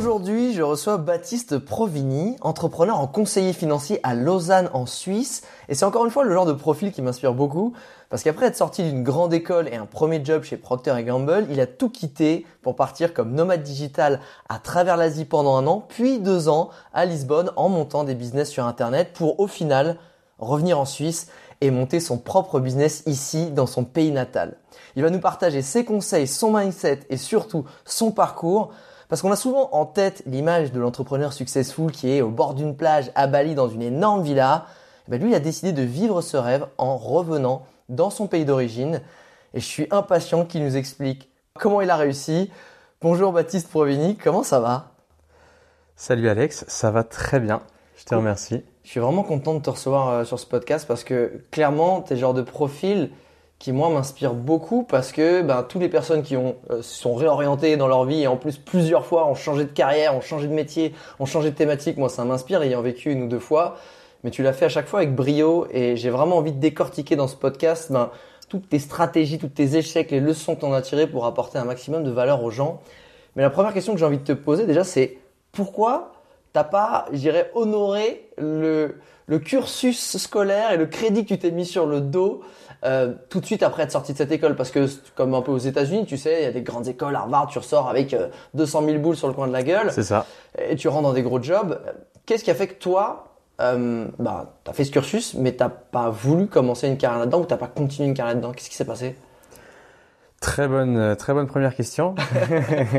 Aujourd'hui, je reçois Baptiste Provini, entrepreneur en conseiller financier à Lausanne en Suisse. Et c'est encore une fois le genre de profil qui m'inspire beaucoup. Parce qu'après être sorti d'une grande école et un premier job chez Procter Gamble, il a tout quitté pour partir comme nomade digital à travers l'Asie pendant un an, puis deux ans à Lisbonne en montant des business sur Internet pour au final revenir en Suisse et monter son propre business ici dans son pays natal. Il va nous partager ses conseils, son mindset et surtout son parcours parce qu'on a souvent en tête l'image de l'entrepreneur successful qui est au bord d'une plage à Bali dans une énorme villa. Et ben lui, il a décidé de vivre ce rêve en revenant dans son pays d'origine. Et je suis impatient qu'il nous explique comment il a réussi. Bonjour Baptiste Provini, comment ça va? Salut Alex, ça va très bien. Je te remercie. Je suis vraiment content de te recevoir euh, sur ce podcast parce que clairement, tu es le genre de profil qui moi m'inspire beaucoup parce que ben, toutes les personnes qui ont euh, sont réorientées dans leur vie et en plus plusieurs fois ont changé de carrière, ont changé de métier, ont changé de thématique, moi ça m'inspire ayant vécu une ou deux fois. Mais tu l'as fait à chaque fois avec brio et j'ai vraiment envie de décortiquer dans ce podcast ben, toutes tes stratégies, toutes tes échecs, les leçons que tu en as tirées pour apporter un maximum de valeur aux gens. Mais la première question que j'ai envie de te poser déjà c'est pourquoi t'as pas, je dirais, honoré le, le cursus scolaire et le crédit que tu t'es mis sur le dos euh, tout de suite après être sorti de cette école parce que comme un peu aux États-Unis, tu sais, il y a des grandes écoles, Harvard, tu ressors avec 200 euh, 000 boules sur le coin de la gueule. C'est ça. Et tu rentres dans des gros jobs. Qu'est-ce qui a fait que toi, euh, bah, t'as fait ce cursus, mais t'as pas voulu commencer une carrière là-dedans ou t'as pas continué une carrière là-dedans? Qu'est-ce qui s'est passé? Très bonne, euh, très bonne première question.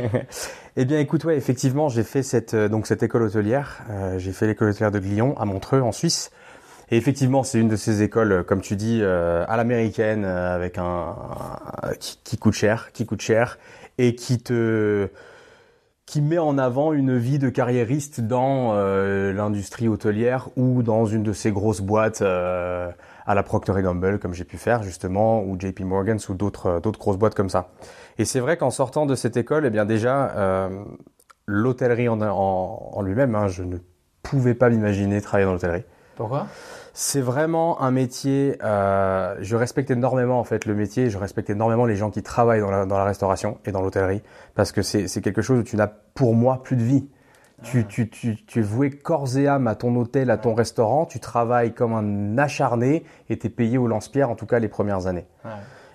eh bien, écoute, ouais, effectivement, j'ai fait cette donc cette école hôtelière. j'ai fait l'école hôtelière de Glion à Montreux, en Suisse. Et effectivement, c'est une de ces écoles, euh, comme tu dis, euh, à l'américaine, euh, avec un, qui, coûte cher, qui coûte cher, et qui te qui met en avant une vie de carriériste dans l'industrie hôtelière ou dans une de ces grosses boîtes à la Procter Gamble, comme j'ai pu faire justement, ou JP Morgan, ou d'autres d'autres grosses boîtes comme ça. Et c'est vrai qu'en sortant de cette école, eh bien déjà l'hôtellerie en, lui-même, hein, je ne pouvais pas m'imaginer travailler dans l'hôtellerie. Pourquoi? C'est vraiment un métier. Euh, je respecte énormément en fait le métier. Je respecte énormément les gens qui travaillent dans la, dans la restauration et dans l'hôtellerie parce que c'est quelque chose où tu n'as pour moi plus de vie. Tu, tu, tu, tu es voué corps et âme à ton hôtel, à ton restaurant. Tu travailles comme un acharné et tu es payé au lance-pierre en tout cas les premières années.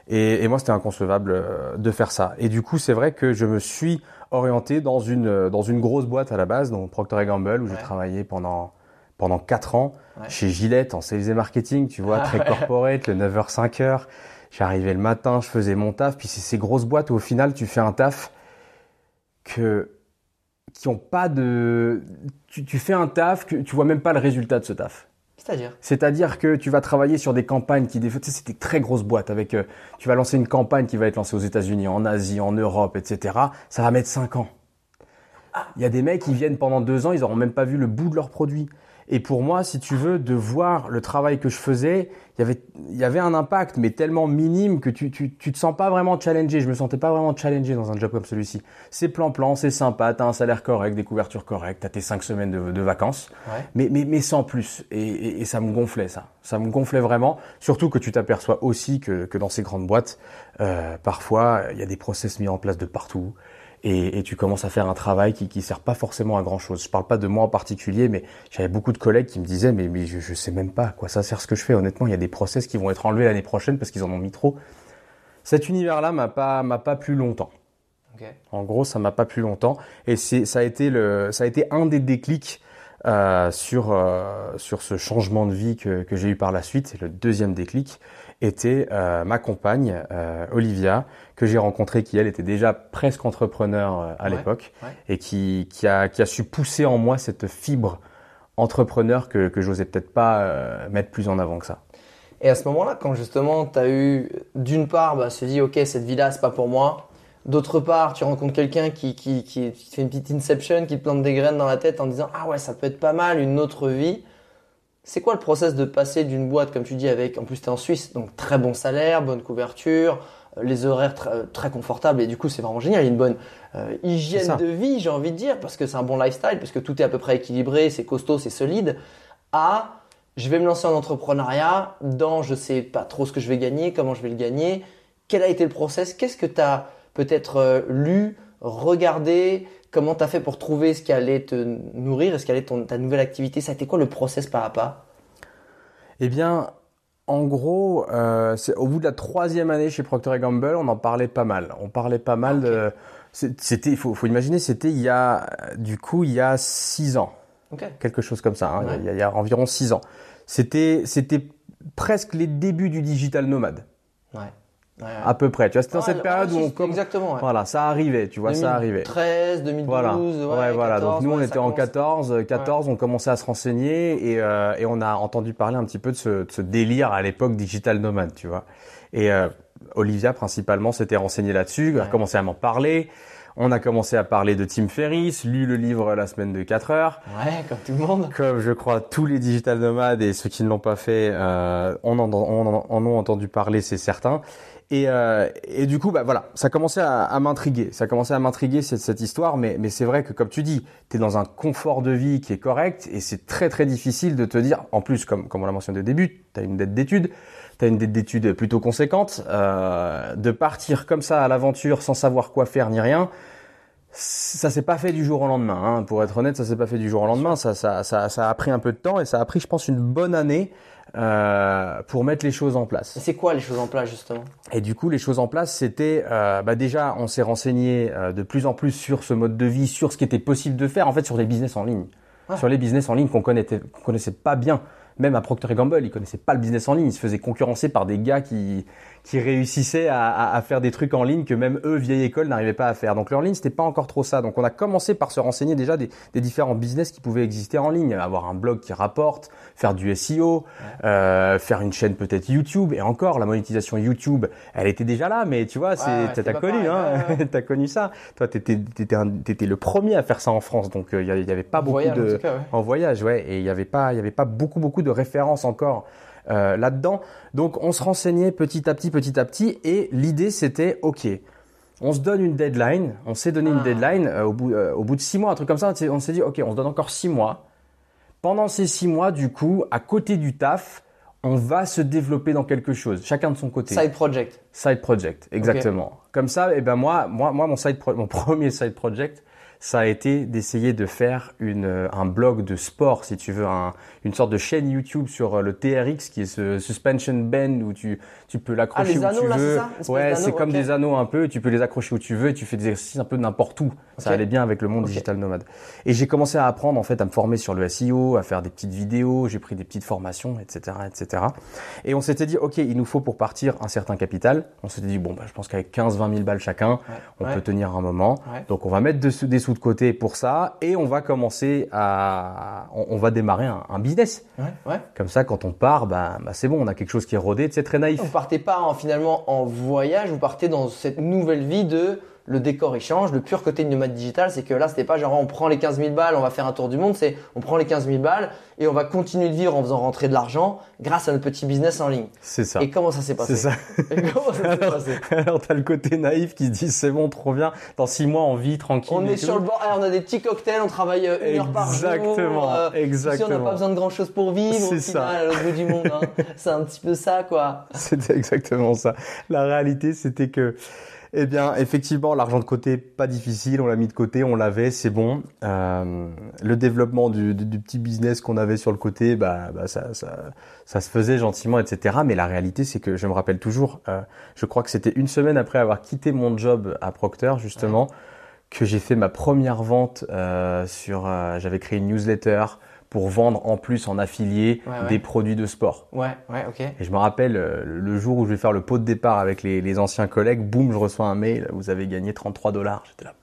Et, et, moi c'était inconcevable euh, de faire ça. Et du coup c'est vrai que je me suis orienté dans une dans une grosse boîte à la base, donc Procter Gamble où j'ai travaillé pendant pendant 4 ans chez Gillette en sales et marketing, tu vois, ah très corporate, le 9h 5h. J'arrivais le matin, je faisais mon taf, puis c'est ces grosses boîtes où au final tu fais un taf que qui ont pas de tu, tu fais un taf que tu vois même pas le résultat de ce taf. C'est-à-dire? C'est-à-dire que tu vas travailler sur des campagnes qui, des fois, c'est des très grosses boîtes avec, euh, tu vas lancer une campagne qui va être lancée aux États-Unis, en Asie, en Europe, etc. Ça va mettre 5 ans. Il y a des mecs qui viennent pendant deux ans, ils n'auront même pas vu le bout de leur produit. Et pour moi, si tu veux, de voir le travail que je faisais, il y avait, il y avait un impact, mais tellement minime que tu, tu, tu te sens pas vraiment challengé. Je me sentais pas vraiment challengé dans un job comme celui-ci. C'est plan-plan, c'est sympa, t'as un salaire correct, des couvertures correctes, t'as tes cinq semaines de, de vacances, Ouais. mais, mais, mais sans plus. Et, et, et ça me gonflait, ça. Ça me gonflait vraiment. Surtout que tu t'aperçois aussi que, que dans ces grandes boîtes, euh, parfois, il y a des process mis en place de partout et, et tu commences à faire un travail qui qui sert pas forcément à grand chose. Je parle pas de moi en particulier, mais j'avais beaucoup de collègues qui me disaient mais mais je, je sais même pas à quoi ça sert ce que je fais. Honnêtement, il y a des process qui vont être enlevés l'année prochaine parce qu'ils en ont mis trop. Cet univers-là m'a pas m'a pas plu longtemps. En gros, ça m'a pas plu longtemps et c'est ça a été le ça a été un des déclics euh, sur euh, sur ce changement de vie que que j'ai eu par la suite. Et le deuxième déclic était euh, ma compagne euh, Olivia que j'ai rencontrée qui elle était déjà presque entrepreneur euh, à Ouais, l'époque ouais. et qui qui a qui a su pousser en moi cette fibre entrepreneur que que j'osais peut-être pas mettre plus en avant que ça. Et à ce moment-là, quand justement tu as eu, d'une part, bah, se dit, ok, cette vie-là, c'est pas pour moi. D'autre part, tu rencontres quelqu'un qui, qui, qui, qui fait une petite inception, qui te plante des graines dans la tête en disant, ah ouais, ça peut être pas mal, une autre vie. C'est quoi le process de passer d'une boîte, comme tu dis, avec, en plus tu es en Suisse, donc très bon salaire, bonne couverture, euh, les horaires très, euh, très confortables, et du coup c'est vraiment génial, il y a une bonne euh, hygiène de vie, j'ai envie de dire, parce que c'est un bon lifestyle, parce que tout est à peu près équilibré, c'est costaud, c'est solide, à je vais me lancer en entrepreneuriat dans je sais pas trop ce que je vais gagner, comment je vais le gagner, quel a été le process, qu'est-ce que tu as peut-être euh, lu, regardé, comment tu as fait pour trouver ce qui allait te nourrir, et ce qui allait être ton, ta nouvelle activité, ça a été quoi le process par à pas Eh bien, en gros, euh, c'est au bout de la troisième année chez Procter Gamble, on en parlait pas mal. On parlait pas mal de. c'est- C'était, il faut, faut imaginer, c'était il y a, du coup, il y a six ans, quelque chose comme ça. hein, Ouais. il, y a, il y a environ six ans. C'était, c'était presque les débuts du digital nomade, Ouais. Ouais, à peu près. Tu vois, c'était dans cette période ouais, où on Exactement. Ouais. voilà, ça arrivait. Tu vois, ça arrivait. 2013, 2012, Voilà, ouais, voilà. 14, Donc nous, on était en commence. 14, euh, 14, on commençait à se renseigner et, euh, et on a entendu parler un petit peu de ce, de ce délire à l'époque digital nomade, tu vois. Et euh, Olivia principalement s'était renseignée là-dessus, a commencé à m'en parler. On a commencé à parler de Tim Ferriss, lu le livre La semaine de 4 heures. Ouais, comme tout le monde. Comme je crois tous les digital nomades et ceux qui ne l'ont pas fait, euh, on en, on en- en ont entendu parler, c'est certain. Et, euh, et du coup, bah voilà, ça commençait à, à m'intriguer. Ça commençait à m'intriguer cette, cette histoire, mais, mais c'est vrai que comme tu dis, tu es dans un confort de vie qui est correct et c'est très très difficile de te dire, en plus, comme, comme on l'a mentionné au début, tu as une dette d'études, tu as une dette d'études plutôt conséquente, euh, de partir comme ça à l'aventure sans savoir quoi faire ni rien, ça s'est pas fait du jour au lendemain. Hein. Pour être honnête, ça s'est pas fait du jour au lendemain. Ça, ça, ça, ça a pris un peu de temps et ça a pris, je pense, une bonne année euh, pour mettre les choses en place. C'est quoi les choses en place justement? Et du coup, les choses en place, c'était euh, bah déjà, on s'est renseigné euh, de plus en plus sur ce mode de vie, sur ce qui était possible de faire, en fait, sur les business en ligne, Ouais. sur les business en ligne qu'on connaissait, qu'on connaissait pas bien. Même à Procter Gamble, ils connaissaient pas le business en ligne. Ils se faisaient concurrencer par des gars qui qui réussissaient à, à, à faire des trucs en ligne que même eux, vieille école, n'arrivaient pas à faire. Donc leur ligne, c'était pas encore trop ça. Donc on a commencé par se renseigner déjà des, des différents business qui pouvaient exister en ligne, avoir un blog qui rapporte, faire du SEO, euh, faire une chaîne peut-être YouTube. Et encore, la monétisation YouTube, elle était déjà là, mais tu vois, c'est ouais, t'as connu, pareil, hein, ouais, t'as connu ça. Toi, t'étais t'étais t'étais le premier à faire ça en France, donc il y, avait- y avait pas beaucoup Voyage, de en cas, voyage, ouais. Et il y avait pas, il y avait pas beaucoup, beaucoup de références encore euh, là-dedans. Donc, on se renseignait petit à petit, petit à petit, et l'idée c'était, ok, on se donne une deadline. On s'est donné une Ah. deadline euh, au bout, euh, au bout de six mois, un truc comme ça. on s'est- dit, ok, on se donne encore six mois. Pendant ces six mois, du coup, à côté du taf, on va se développer dans quelque chose, chacun de son côté. Side project. Side project, exactement. Comme ça, et ben moi, moi, moi, mon side, pro- mon premier side project, ça a été d'essayer de faire une, euh, un blog de sport, si tu veux, un, une sorte de chaîne YouTube sur euh, le TRX, qui est ce suspension band où tu, tu peux l'accrocher Ah, les où anneaux, tu là, veux. ça ouais, c'est comme des anneaux un peu. Tu peux les accrocher où tu veux et tu fais des exercices un peu n'importe où. Ça allait bien avec le monde digital nomade. Et j'ai commencé à apprendre en fait à me former sur le SEO, à faire des petites vidéos. J'ai pris des petites formations, etc., etc. Et on s'était dit, ok, il nous faut pour partir un certain capital. On s'était dit, bon, bah, je pense qu'avec 15-20 000 balles chacun, Ouais. on Ouais. peut tenir un moment. Ouais. Donc on va mettre sous- des sous de côté pour ça et on va commencer à, on, on va démarrer un, un business. Ouais. Ouais. Comme ça, quand on part, bah, bah, c'est bon, on a quelque chose qui est rodé. C'est très naïf. Vous partez pas en, finalement en voyage, vous partez dans cette nouvelle vie de le décor il change. Le pur côté de nomade digital, c'est que là, c'était pas genre on prend les 15 000 balles, on va faire un tour du monde. C'est on prend les 15 000 balles et on va continuer de vivre en faisant rentrer de l'argent grâce à notre petit business en ligne. C'est ça. Et comment ça s'est passé C'est ça. Et comment ça s'est Alors, passé alors t'as le côté naïf qui se dit c'est bon, trop bien. Dans six mois, on vit tranquille. On est sur le bord, eh, on a des petits cocktails, on travaille euh, une heure par jour. Exactement, euh, Si on n'a exactement. pas besoin de grand chose pour vivre, C'est final, ça. à l'autre bout du monde. hein. C'est un petit peu ça, quoi. C'était exactement ça. La réalité, c'était que, eh bien, effectivement, l'argent de côté, pas difficile, on l'a mis de côté, on l'avait, c'est bon. Euh, le développement du, du- du petit business qu'on avait sur le côté, bah, bah, ça, ça, ça se faisait gentiment, etc. Mais la réalité, c'est que je me rappelle toujours, euh, je crois que c'était une semaine après avoir quitté mon job à Procter, justement, que j'ai fait ma première vente euh, sur. euh, J'avais créé une newsletter pour vendre en plus en affilié Ouais, ouais. des produits de sport. Ouais, ouais, ok. Et je me rappelle euh, le jour où je vais faire le pot de départ avec les, les anciens collègues, boum, je reçois un mail, vous avez gagné 33 dollars. J'étais là,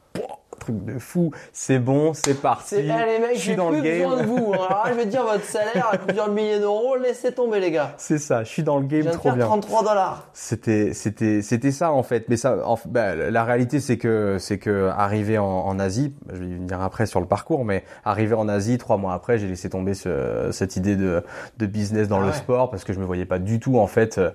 truc de fou, c'est bon, c'est parti. C'est, eh, les mecs, je suis dans plus le game. besoin de vous. hein. Alors là, je vais dire, votre salaire à plusieurs milliers d'euros, laissez tomber, les gars. C'est ça, je suis dans le game trop faire bien. 33 dollars. C'était, c'était, c'était ça en fait. Mais ça, en- bah, la réalité c'est que, c'est que arrivé en, en Asie, je vais y venir après sur le parcours, mais arrivé en Asie, trois mois après, j'ai laissé tomber ce- cette idée de, de business dans Ah le ouais. sport parce que je me voyais pas du tout en fait. euh,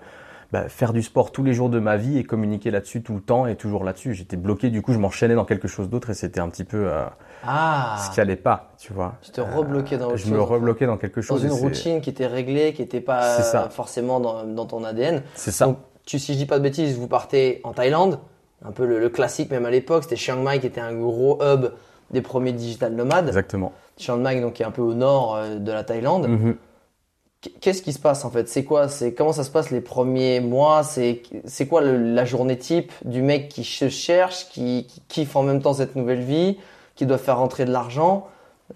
bah, faire du sport tous les jours de ma vie et communiquer là-dessus tout le temps et toujours là-dessus. J'étais bloqué, du coup je m'enchaînais dans quelque chose d'autre et c'était un petit peu euh, Ah. ce qui allait pas, tu vois. Tu te rebloquais dans autre Je chose. me rebloquais dans quelque Dans chose. et une routine qui était réglée, qui n'était pas ça. euh, forcément dans, dans ton ADN. C'est ça. Donc, tu, si je dis pas de bêtises, vous partez en Thaïlande, un peu le, le classique même à l'époque, c'était Chiang Mai qui était un gros hub des premiers digital nomades. Exactement. Chiang Mai donc qui est un peu au nord euh, de la Thaïlande. Mhm. Qu- Qu'est-ce qui se passe en fait? C'est quoi? C'est comment ça se passe les premiers mois? C'est c'est quoi le- la journée type du mec qui se cherche, qui, qui kiffe en même temps cette nouvelle vie, qui doit faire rentrer de l'argent?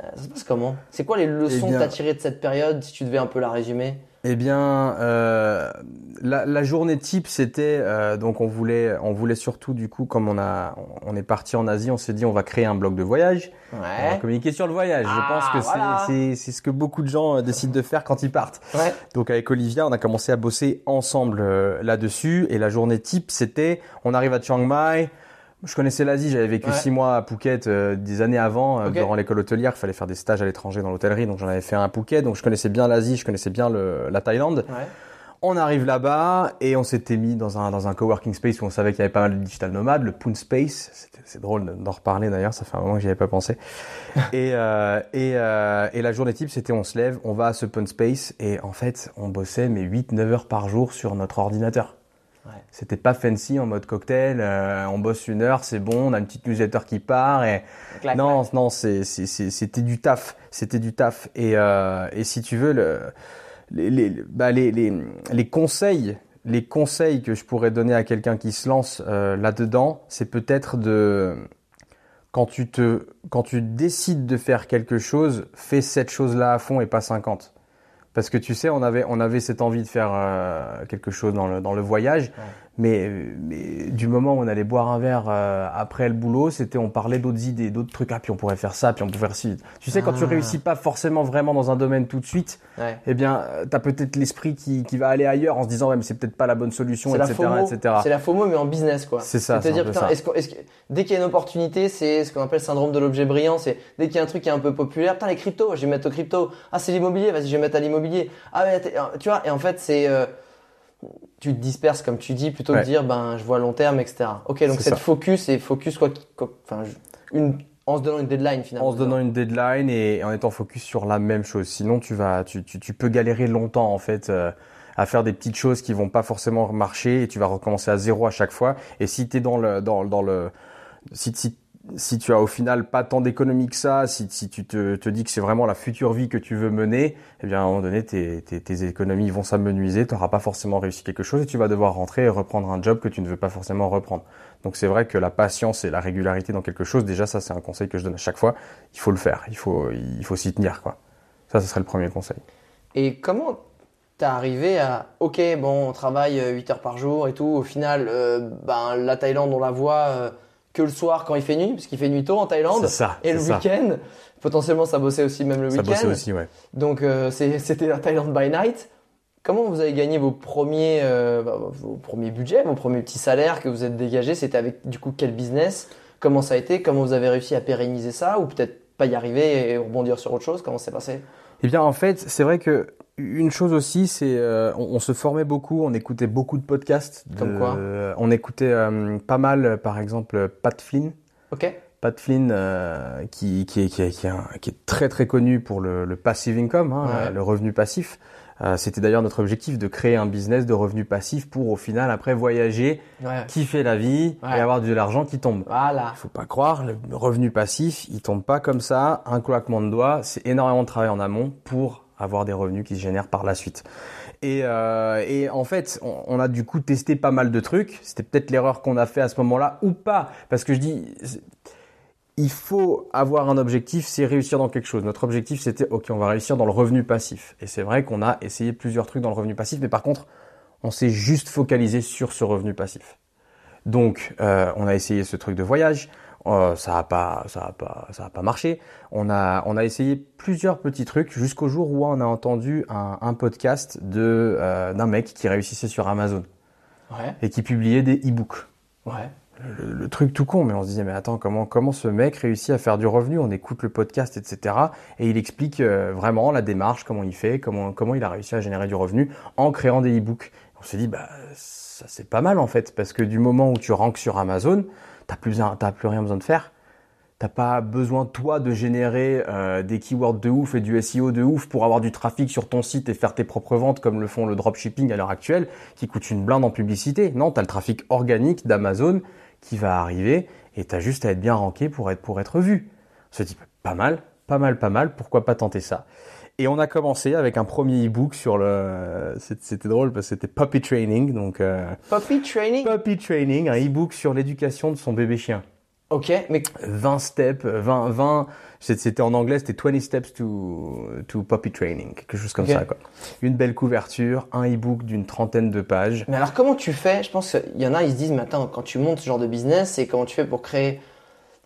Euh, Ça se passe comment? C'est quoi les leçons Eh bien- que t'as tirées de cette période si tu devais un peu la résumer? Eh bien, euh, la, la journée type, c'était euh, donc on voulait, on voulait surtout du coup, comme on a, on est parti en Asie, on s'est dit on va créer un blog de voyage, on va Ouais. communiquer sur le voyage. Ah, Je pense que c'est- voilà. c'est c'est ce que beaucoup de gens euh, décident de faire quand ils partent. Ouais. Donc avec Olivia, on a commencé à bosser ensemble euh, là-dessus. Et la journée type, c'était, on arrive à Chiang Mai. Je connaissais l'Asie, j'avais vécu Ouais. six mois à Phuket euh, des années avant, euh, durant l'école hôtelière. Il fallait faire des stages à l'étranger dans l'hôtellerie, donc j'en avais fait un à Phuket. Donc je connaissais bien l'Asie, je connaissais bien le, la Thaïlande. Ouais. On arrive là-bas et on s'était mis dans un, dans un coworking space où on savait qu'il y avait pas mal de digital nomades, le Poon Space. C'est drôle d'en reparler d'ailleurs, ça fait un moment que j'y avais pas pensé. et, euh, et, euh, et la journée type, c'était on se lève, on va à ce Poon Space et en fait, on bossait mais 8-9 heures par jour sur notre ordinateur. Ouais. C'était pas fancy en mode cocktail, euh, on bosse une heure, c'est bon, on a une petite newsletter qui part et Clac, non, clac. non, c'était du taf, c'était du taf. Et, euh, et si tu veux, le, les, les, bah, les, les, les conseils, les conseils que je pourrais donner à quelqu'un qui se lance euh, là-dedans, c'est peut-être de quand tu te, quand tu décides de faire quelque chose, fais cette chose-là à fond et pas 50. Parce que tu sais, on avait, on avait cette envie de faire euh, quelque chose dans le, dans le voyage, mais, mais du moment où on allait boire un verre euh, après le boulot, c'était on parlait d'autres idées, d'autres trucs. Ah, puis on pourrait faire ça, puis on pourrait faire ci. Tu sais, quand tu Ah. réussis pas forcément vraiment dans un domaine tout de suite, Ouais. eh bien, euh, t'as peut-être l'esprit qui, qui va aller ailleurs en se disant, ouais, mais c'est peut-être pas la bonne solution, etc.. C'est la FOMO mais en business quoi. C'est ça, c'est C'est-à-dire putain, est-ce qu'on- est-ce que- dès qu'il y a une opportunité, c'est ce qu'on appelle le syndrome de l'objet brillant. C'est dès qu'il y a un truc qui est un peu populaire, putain les cryptos, je vais mettre au crypto. Ah c'est l'immobilier, vas-y je vais mettre à l'immobilier. Ah mais tu vois et en fait c'est euh, tu te disperses comme tu dis plutôt que Ouais. de dire ben je vois long terme etc. Ok donc C'est cette ça. focus et focus quoi, qui- quoi- enfin je- une en se donnant une deadline finalement. En se donnant une deadline et en étant focus sur la même chose. Sinon, tu vas, tu, tu, tu peux galérer longtemps en fait euh, à faire des petites choses qui vont pas forcément marcher et tu vas recommencer à zéro à chaque fois. Et si tu es dans le, dans, dans le, si, si, si tu as au final pas tant d'économie que ça, si, si tu te, dis que c'est vraiment la future vie que tu veux mener, eh bien à un moment donné, tes, tes, économies vont s'amenuiser, tu n'auras pas forcément réussi quelque chose et tu vas devoir rentrer et reprendre un job que tu ne veux pas forcément reprendre. Donc c'est vrai que la patience et la régularité dans quelque chose, déjà ça c'est un conseil que je donne à chaque fois, il faut le faire, il faut, il faut s'y tenir quoi. Ça, ce serait le premier conseil. Et comment t'es arrivé à ok bon on travaille 8 heures par jour et tout au final euh, ben la Thaïlande on la voit euh, que le soir quand il fait nuit parce qu'il fait nuit tôt en Thaïlande C'est ça, et le c'est week-end. Potentiellement ça bossait aussi même le Ça bossait week-end. aussi, ouais. donc euh, c'est- c'était la Thaïlande by night. Comment vous avez gagné vos premiers, euh, bah, vos premiers budgets, vos premiers petits salaires que vous êtes dégagés? C'était avec du coup quel business? Comment ça a été? Comment vous avez réussi à pérenniser ça? Ou peut-être pas y arriver et rebondir sur autre chose? Comment ça s'est passé? Eh bien, en fait, c'est vrai que une chose aussi, c'est euh, on, on se formait beaucoup, on écoutait beaucoup de podcasts. de- Comme quoi On écoutait euh, pas mal, par exemple, Pat Flynn. Ok. Pat Flynn, euh, qui, qui, est, qui, qui, est un- qui est très très connu pour le, le passive income, hein, Ouais. le revenu passif. Euh, C'était d'ailleurs notre objectif de créer un business de revenu passif pour au final après voyager, Ouais. kiffer la vie Ouais. et avoir de l'argent qui tombe. Voilà. Il faut pas croire, le revenu passif, il tombe pas comme ça, un claquement de doigts. C'est énormément de travail en amont pour avoir des revenus qui se génèrent par la suite. Et, euh, et en fait, on, a du coup testé pas mal de trucs. C'était peut-être l'erreur qu'on a fait à ce moment-là ou pas, parce que je dis, il faut avoir un objectif, c'est réussir dans quelque chose. Notre objectif, c'était, ok, on va réussir dans le revenu passif. Et c'est vrai qu'on a essayé plusieurs trucs dans le revenu passif, mais par contre, on s'est juste focalisé sur ce revenu passif. Donc, euh, on a essayé ce truc de voyage. Euh, ça a pas, ça a pas, ça a pas marché. On a, on a essayé plusieurs petits trucs jusqu'au jour où on a entendu un, un podcast de euh, d'un mec qui réussissait sur Amazon Ouais. et qui publiait des e-books. Ouais. Le, le truc tout con, mais on se disait mais attends comment comment ce mec réussit à faire du revenu? On écoute le podcast, etc. Et il explique euh, vraiment la démarche, comment il fait, comment comment il a réussi à générer du revenu en créant des e-books. On s'est dit bah ça c'est pas mal en fait parce que du moment où tu ranks sur Amazon, t'as plus rien besoin de faire. T'as pas besoin toi de générer euh, des keywords de ouf et du SEO de ouf pour avoir du trafic sur ton site et faire tes propres ventes comme le font le dropshipping à l'heure actuelle qui coûte une blinde en publicité. Non, t'as le trafic organique d'Amazon qui va arriver et t'as juste à être bien ranké pour être pour être vu. On se dit pas mal, pas mal, pas mal. Pourquoi pas tenter ça? Et on a commencé avec un premier e-book sur le. C'était drôle parce que c'était puppy training, donc euh, Puppy training? puppy training, un e-book sur l'éducation de son bébé chien. Ok. Mais 20 steps, 20, 20, c'était en anglais, c'était 20 steps to, to puppy training, quelque chose comme ça, quoi. Une belle couverture, un e-book d'une trentaine de pages. Mais alors comment tu fais? Je pense qu'il y en a, ils se disent, mais attends, quand tu montes ce genre de business, c'est comment tu fais pour créer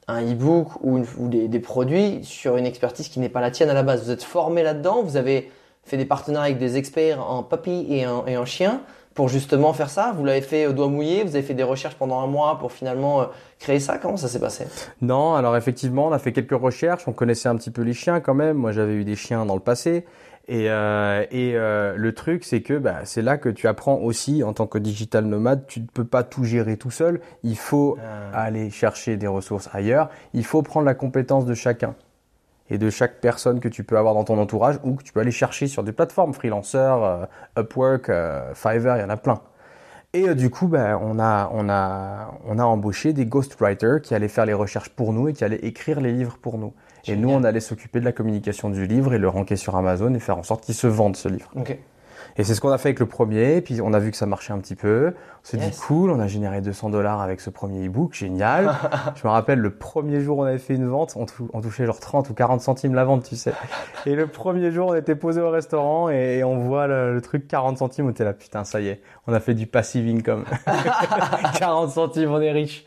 un e-book ou, des, produits sur une expertise qui n'est pas la tienne à la base. Vous êtes formé là-dedans, vous avez fait des partenariats avec des experts en puppy et en, et en chien pour justement faire ça. Vous l'avez fait au doigt mouillé, vous avez fait des recherches pendant un mois pour finalement euh, créer ça. Comment ça s'est passé? Non, alors effectivement, on a fait quelques recherches, on connaissait un petit peu les chiens quand même. Moi, j'avais eu des chiens dans le passé. Et, euh, et euh, le truc, c'est que bah, c'est là que tu apprends aussi en tant que digital nomade, tu ne peux pas tout gérer tout seul. Il faut aller chercher des ressources ailleurs. Il faut prendre la compétence de chacun et de chaque personne que tu peux avoir dans ton entourage ou que tu peux aller chercher sur des plateformes, Freelancer, euh, Upwork, Fiverr, il y en a plein. Et du coup, bah, on, a, on, a, on a embauché des ghostwriters qui allaient faire les recherches pour nous et qui allaient écrire les livres pour nous. Et nous, on allait s'occuper de la communication du livre et le ranker sur Amazon et faire en sorte qu'il se vende ce livre. Ok. Et c'est ce qu'on a fait avec le premier, puis on a vu que ça marchait un petit peu. On s'est Yes. dit cool, on a généré 200 dollars avec ce premier e-book, génial. Je me rappelle le premier jour où on avait fait une vente, on, tou- on touchait genre 30 ou 40 centimes la vente, tu sais. Et le premier jour, on était posé au restaurant et, et on voit le, le truc 40 centimes, on était là, putain, ça y est, on a fait du passive income. 40 centimes, on est riche.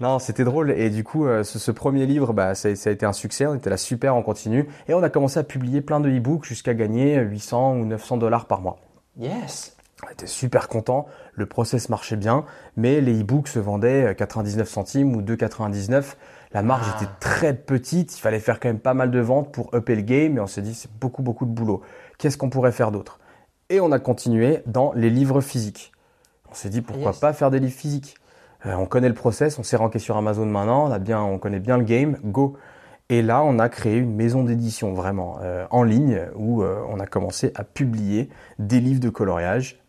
Non, c'était drôle. Et du coup, euh, ce, ce premier livre, bah, ça, ça a été un succès. On était là super, on continue. Et on a commencé à publier plein de e-books jusqu'à gagner 800 ou 900 dollars par mois. Yes. On était super content, le process marchait bien, mais les e-books se vendaient 99 centimes ou 2,99. La marge Ah. était très petite, il fallait faire quand même pas mal de ventes pour upper le game, et on s'est dit c'est beaucoup beaucoup de boulot. Qu'est-ce qu'on pourrait faire d'autre? Et on a continué dans les livres physiques. On s'est dit pourquoi Yes. pas faire des livres physiques? Euh, On connaît le process, on s'est ranké sur Amazon maintenant, on connaît bien le game, go. Et là, on a créé une maison d'édition vraiment euh, en ligne où euh, on a commencé à publier des livres de coloriage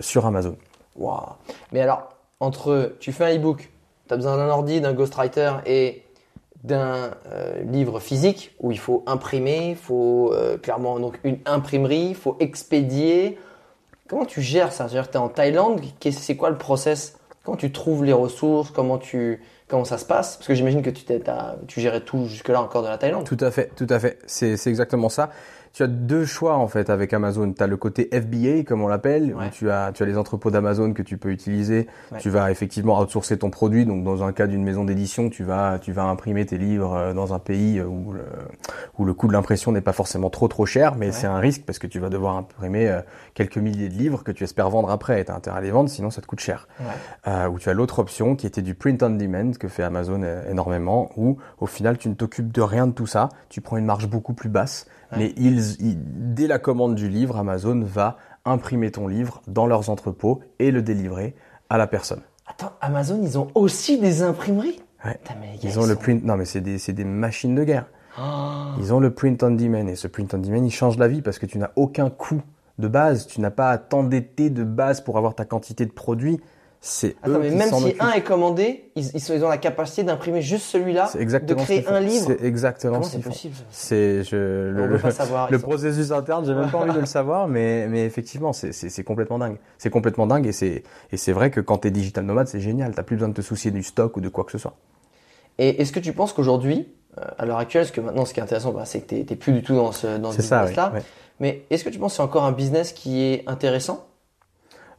sur Amazon. Waouh. Mais alors, entre tu fais un e-book, tu as besoin d'un ordi, d'un ghostwriter et d'un livre physique où il faut imprimer, il faut clairement donc une imprimerie, il faut expédier. Comment tu gères ça? C'est-à-dire tu es en Thaïlande, c'est quoi le process? Comment tu trouves les ressources? Comment tu comment ça se passe? Parce que j'imagine que tu, tu gérais tout jusque-là encore de la Thaïlande. Tout à fait, tout à fait. C'est exactement ça. Tu as deux choix en fait avec Amazon. Tu as le côté FBA comme on l'appelle, Ouais. où tu as tu as les entrepôts d'Amazon que tu peux utiliser. Ouais. Tu vas effectivement outsourcer ton produit. Donc dans un cas d'une maison d'édition, tu vas tu vas imprimer tes livres euh, dans un pays où le où le coût de l'impression n'est pas forcément trop trop cher, mais Ouais. c'est un risque parce que tu vas devoir imprimer euh, quelques milliers de livres que tu espères vendre après. Et tu as intérêt à les vendre, sinon ça te coûte cher. Ouais. Euh, où tu as l'autre option qui était du print on demand que fait Amazon euh, énormément, où au final tu ne t'occupes de rien de tout ça, tu prends une marge beaucoup plus basse, Ouais. mais ils, ils- dès la commande du livre, Amazon va imprimer ton livre dans leurs entrepôts et le délivrer à la personne. Attends, Amazon, ils ont aussi des imprimeries? Ouais. Putain, mais Ils ont le print, non mais c'est des, des machines de guerre. Oh. Ils ont le print on demand et ce print on demand il change la vie parce que tu n'as aucun coût de base, tu n'as pas à t'endetter de base pour avoir ta quantité de produits. C'est Attends, eux mais qui même s'en si occupent. un est commandé, ils, ils, sont- ils ont la capacité d'imprimer juste celui-là, C'est de exactement ce créer qu'ils font. un livre. C'est exactement Comment ce c'est qu'ils font. possible ça C'est je, On le, veut pas le- savoir. le Ils sont- processus interne, j'ai même pas envie de le savoir, mais, mais effectivement, c'est- c'est c'est complètement dingue. C'est complètement dingue et c'est et c'est vrai que quand tu es digital nomade, c'est génial. T'as plus besoin de te soucier du stock ou de quoi que ce soit. Et est-ce que tu penses qu'aujourd'hui, euh, à l'heure actuelle, parce que maintenant ce qui est intéressant, bah, c'est que t'es t'es plus du tout dans ce, dans ce C'est ça, oui. business-là, ouais. mais est-ce que tu penses que c'est encore un business qui est intéressant?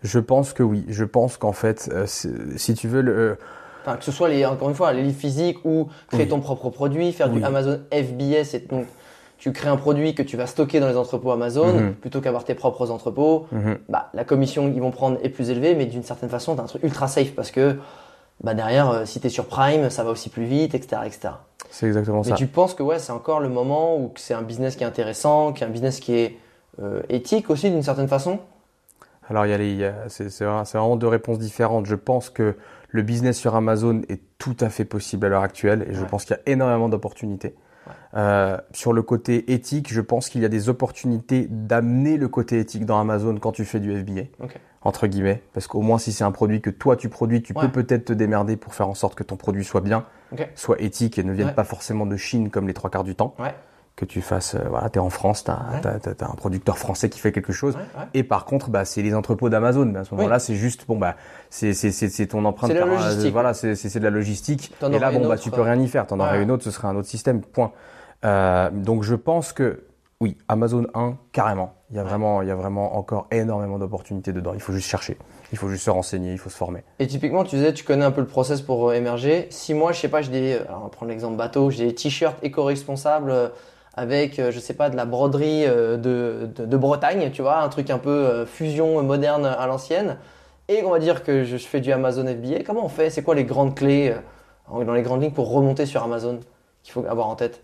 Je pense que oui. Je pense qu'en fait, euh, si tu veux le euh, Enfin, que ce soit les, encore une fois, les livres physiques ou créer Oui. ton propre produit, faire Oui. du Amazon FBS, et donc tu crées un produit que tu vas stocker dans les entrepôts Amazon Mhm. plutôt qu'avoir tes propres entrepôts. mhm. Bah, la commission qu'ils vont prendre est plus élevée, mais d'une certaine façon, tu un truc ultra safe parce que bah, derrière, euh, si tu es sur Prime, ça va aussi plus vite, etc. etc. c'est exactement Mais ça. tu penses que ouais, c'est encore le moment où c'est un business qui est intéressant, qui est un business qui est euh, éthique aussi d'une certaine façon? Alors, il y a les, il y a- c'est c'est vraiment c'est vraiment deux réponses différentes. Je pense que le business sur Amazon est tout à fait possible à l'heure actuelle et je Ouais. pense qu'il y a énormément d'opportunités. Ouais. Euh, sur le côté éthique, je pense qu'il y a des opportunités d'amener le côté éthique dans Amazon quand tu fais du FBA, Ok. entre guillemets, parce qu'au moins si c'est un produit que toi tu produis, tu Ouais. peux peut-être te démerder pour faire en sorte que ton produit soit bien, soit éthique et ne vienne Ouais. pas forcément de Chine comme les trois quarts du temps. Ouais. Que tu fasses, euh, voilà, t'es en France, t'as Ouais. t'as- t'as- t'as un producteur français qui fait quelque chose. Ouais, ouais. Et par contre, bah, c'est les entrepôts d'Amazon. Mais à ce moment-là, c'est juste, bon, bah, c'est, ton empreinte. C'est logistique. voilà, c'est, de la logistique. Et là, bon, bah, tu peux euh, rien y faire. T'en aurais ouais. une autre, ce serait un autre système. Point. Euh, donc, je pense que, oui, Amazon 1, carrément. Il y a vraiment, il y a vraiment encore énormément d'opportunités dedans. Il faut juste chercher. Il faut juste se renseigner. Il faut se former. Et typiquement, tu disais, tu connais un peu le process pour euh, émerger. Si moi, je sais pas, j'ai des, euh, alors on va prendre l'exemple bateau, j'ai des t-shirts éco-responsables euh, avec, euh, je sais pas, de la broderie euh, de, de, de Bretagne, tu vois, un truc un peu euh, fusion moderne à l'ancienne. Et on va dire que je fais du Amazon FBA. Comment on fait? C'est quoi les grandes clés dans les grandes lignes pour remonter sur Amazon qu'il faut avoir en tête?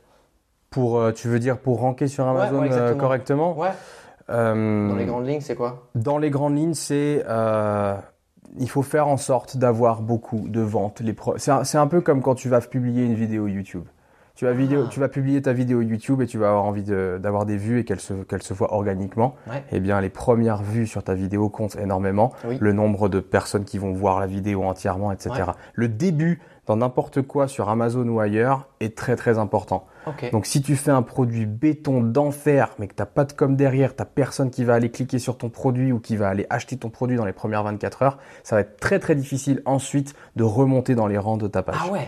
Pour, tu veux dire pour ranker sur Amazon ouais, correctement? Ouais. Euh, Dans les grandes lignes, c'est quoi? Dans les grandes lignes, c'est euh, il faut faire en sorte d'avoir beaucoup de ventes. Les c'est un, c'est un peu comme quand tu vas publier une vidéo YouTube. Tu vas, vidéo, Ah. tu vas publier ta vidéo YouTube et tu vas avoir envie de- d'avoir des vues et qu'elle se, se voit organiquement. Ouais. Eh bien, les premières vues sur ta vidéo comptent énormément. Oui. Le nombre de personnes qui vont voir la vidéo entièrement, etc. Ouais. Le début dans n'importe quoi sur Amazon ou ailleurs est très très important. Donc si tu fais un produit béton d'enfer, mais que t'as pas de com derrière, t'as personne qui va aller cliquer sur ton produit ou qui va aller acheter ton produit dans les premières 24 heures, ça va être très très difficile ensuite de remonter dans les rangs de ta page. ah ouais.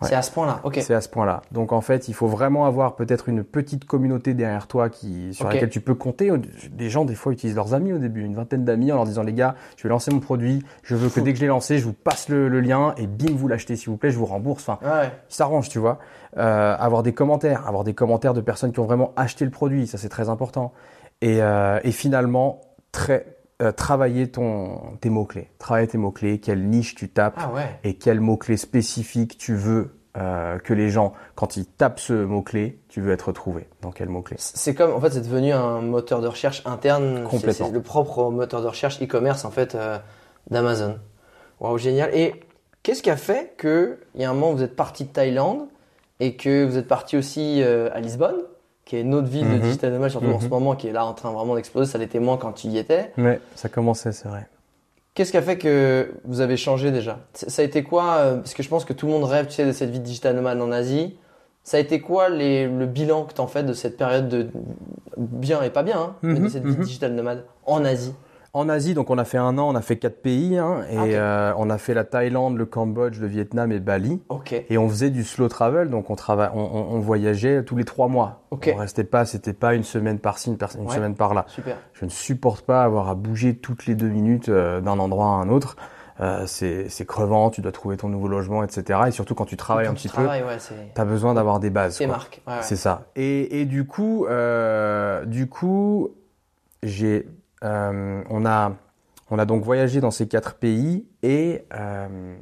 Ouais. C'est à ce point-là. Ok. C'est à ce point-là. Donc en fait, il faut vraiment avoir peut-être une petite communauté derrière toi qui, sur laquelle tu peux compter. Les gens, des fois, utilisent leurs amis au début, une vingtaine d'amis, en leur disant, les gars, je vais lancer mon produit, je veux que dès que je l'ai lancé, je vous passe le, le lien et bim, vous l'achetez, s'il vous plaît, je vous rembourse. Enfin, Ouais. qui s'arrange, tu vois. Euh, avoir des commentaires, avoir des commentaires de personnes qui ont vraiment acheté le produit, ça c'est très important. Et, euh, et finalement, très, euh, travailler ton, tes mots-clés. Travailler tes mots-clés, quelle niche tu tapes Ah ouais. et quels mots-clés spécifiques tu veux euh, que les gens, quand ils tapent ce mot-clé, tu veux être trouvé. Dans quel mot-clé C'est comme, en fait, c'est devenu un moteur de recherche interne. Complètement. C'est le propre moteur de recherche e-commerce, en fait, euh, d'Amazon. Waouh, génial. Et qu'est-ce qui a fait que, il y a un moment, vous êtes parti de Thaïlande et que vous êtes parti aussi euh, à Lisbonne, qui est une autre ville de Mhm. digital nomade, surtout en Mhm. ce moment, qui est là en train vraiment d'exploser. Ça l'était moins quand tu y étais. Ouais, ça commençait, c'est vrai. Qu'est-ce qui a fait que vous avez changé déjà? Ça a été quoi euh, Parce que je pense que tout le monde rêve, tu sais, de cette vie de digital nomade en Asie. Ça a été quoi les, le bilan que t'en fais de cette période de bien et pas bien, hein, mais de Mhm, cette vie de digital nomade en Asie? En Asie, donc on a fait un an, on a fait quatre pays, hein, et Ah, euh, on a fait la Thaïlande, le Cambodge, le Vietnam et Bali. Ok. Et on faisait du slow travel, donc on, trava- on, on- on voyageait tous les trois mois. Ok. On restait pas, c'était pas une semaine par-ci, une, per- une Ouais. semaine par-là. Super. Je ne supporte pas avoir à bouger toutes les deux minutes euh, d'un endroit à un autre. euh, c'est c'est crevant, tu dois trouver ton nouveau logement, etc. Et surtout quand tu travailles Quand un petit peu, ouais, c'est tu as besoin d'avoir des bases. quoi. marques. Ouais, ouais. C'est ça. Et, et du coup, euh, du coup, j'ai, euh, on a, on a donc voyagé dans ces quatre pays et euh,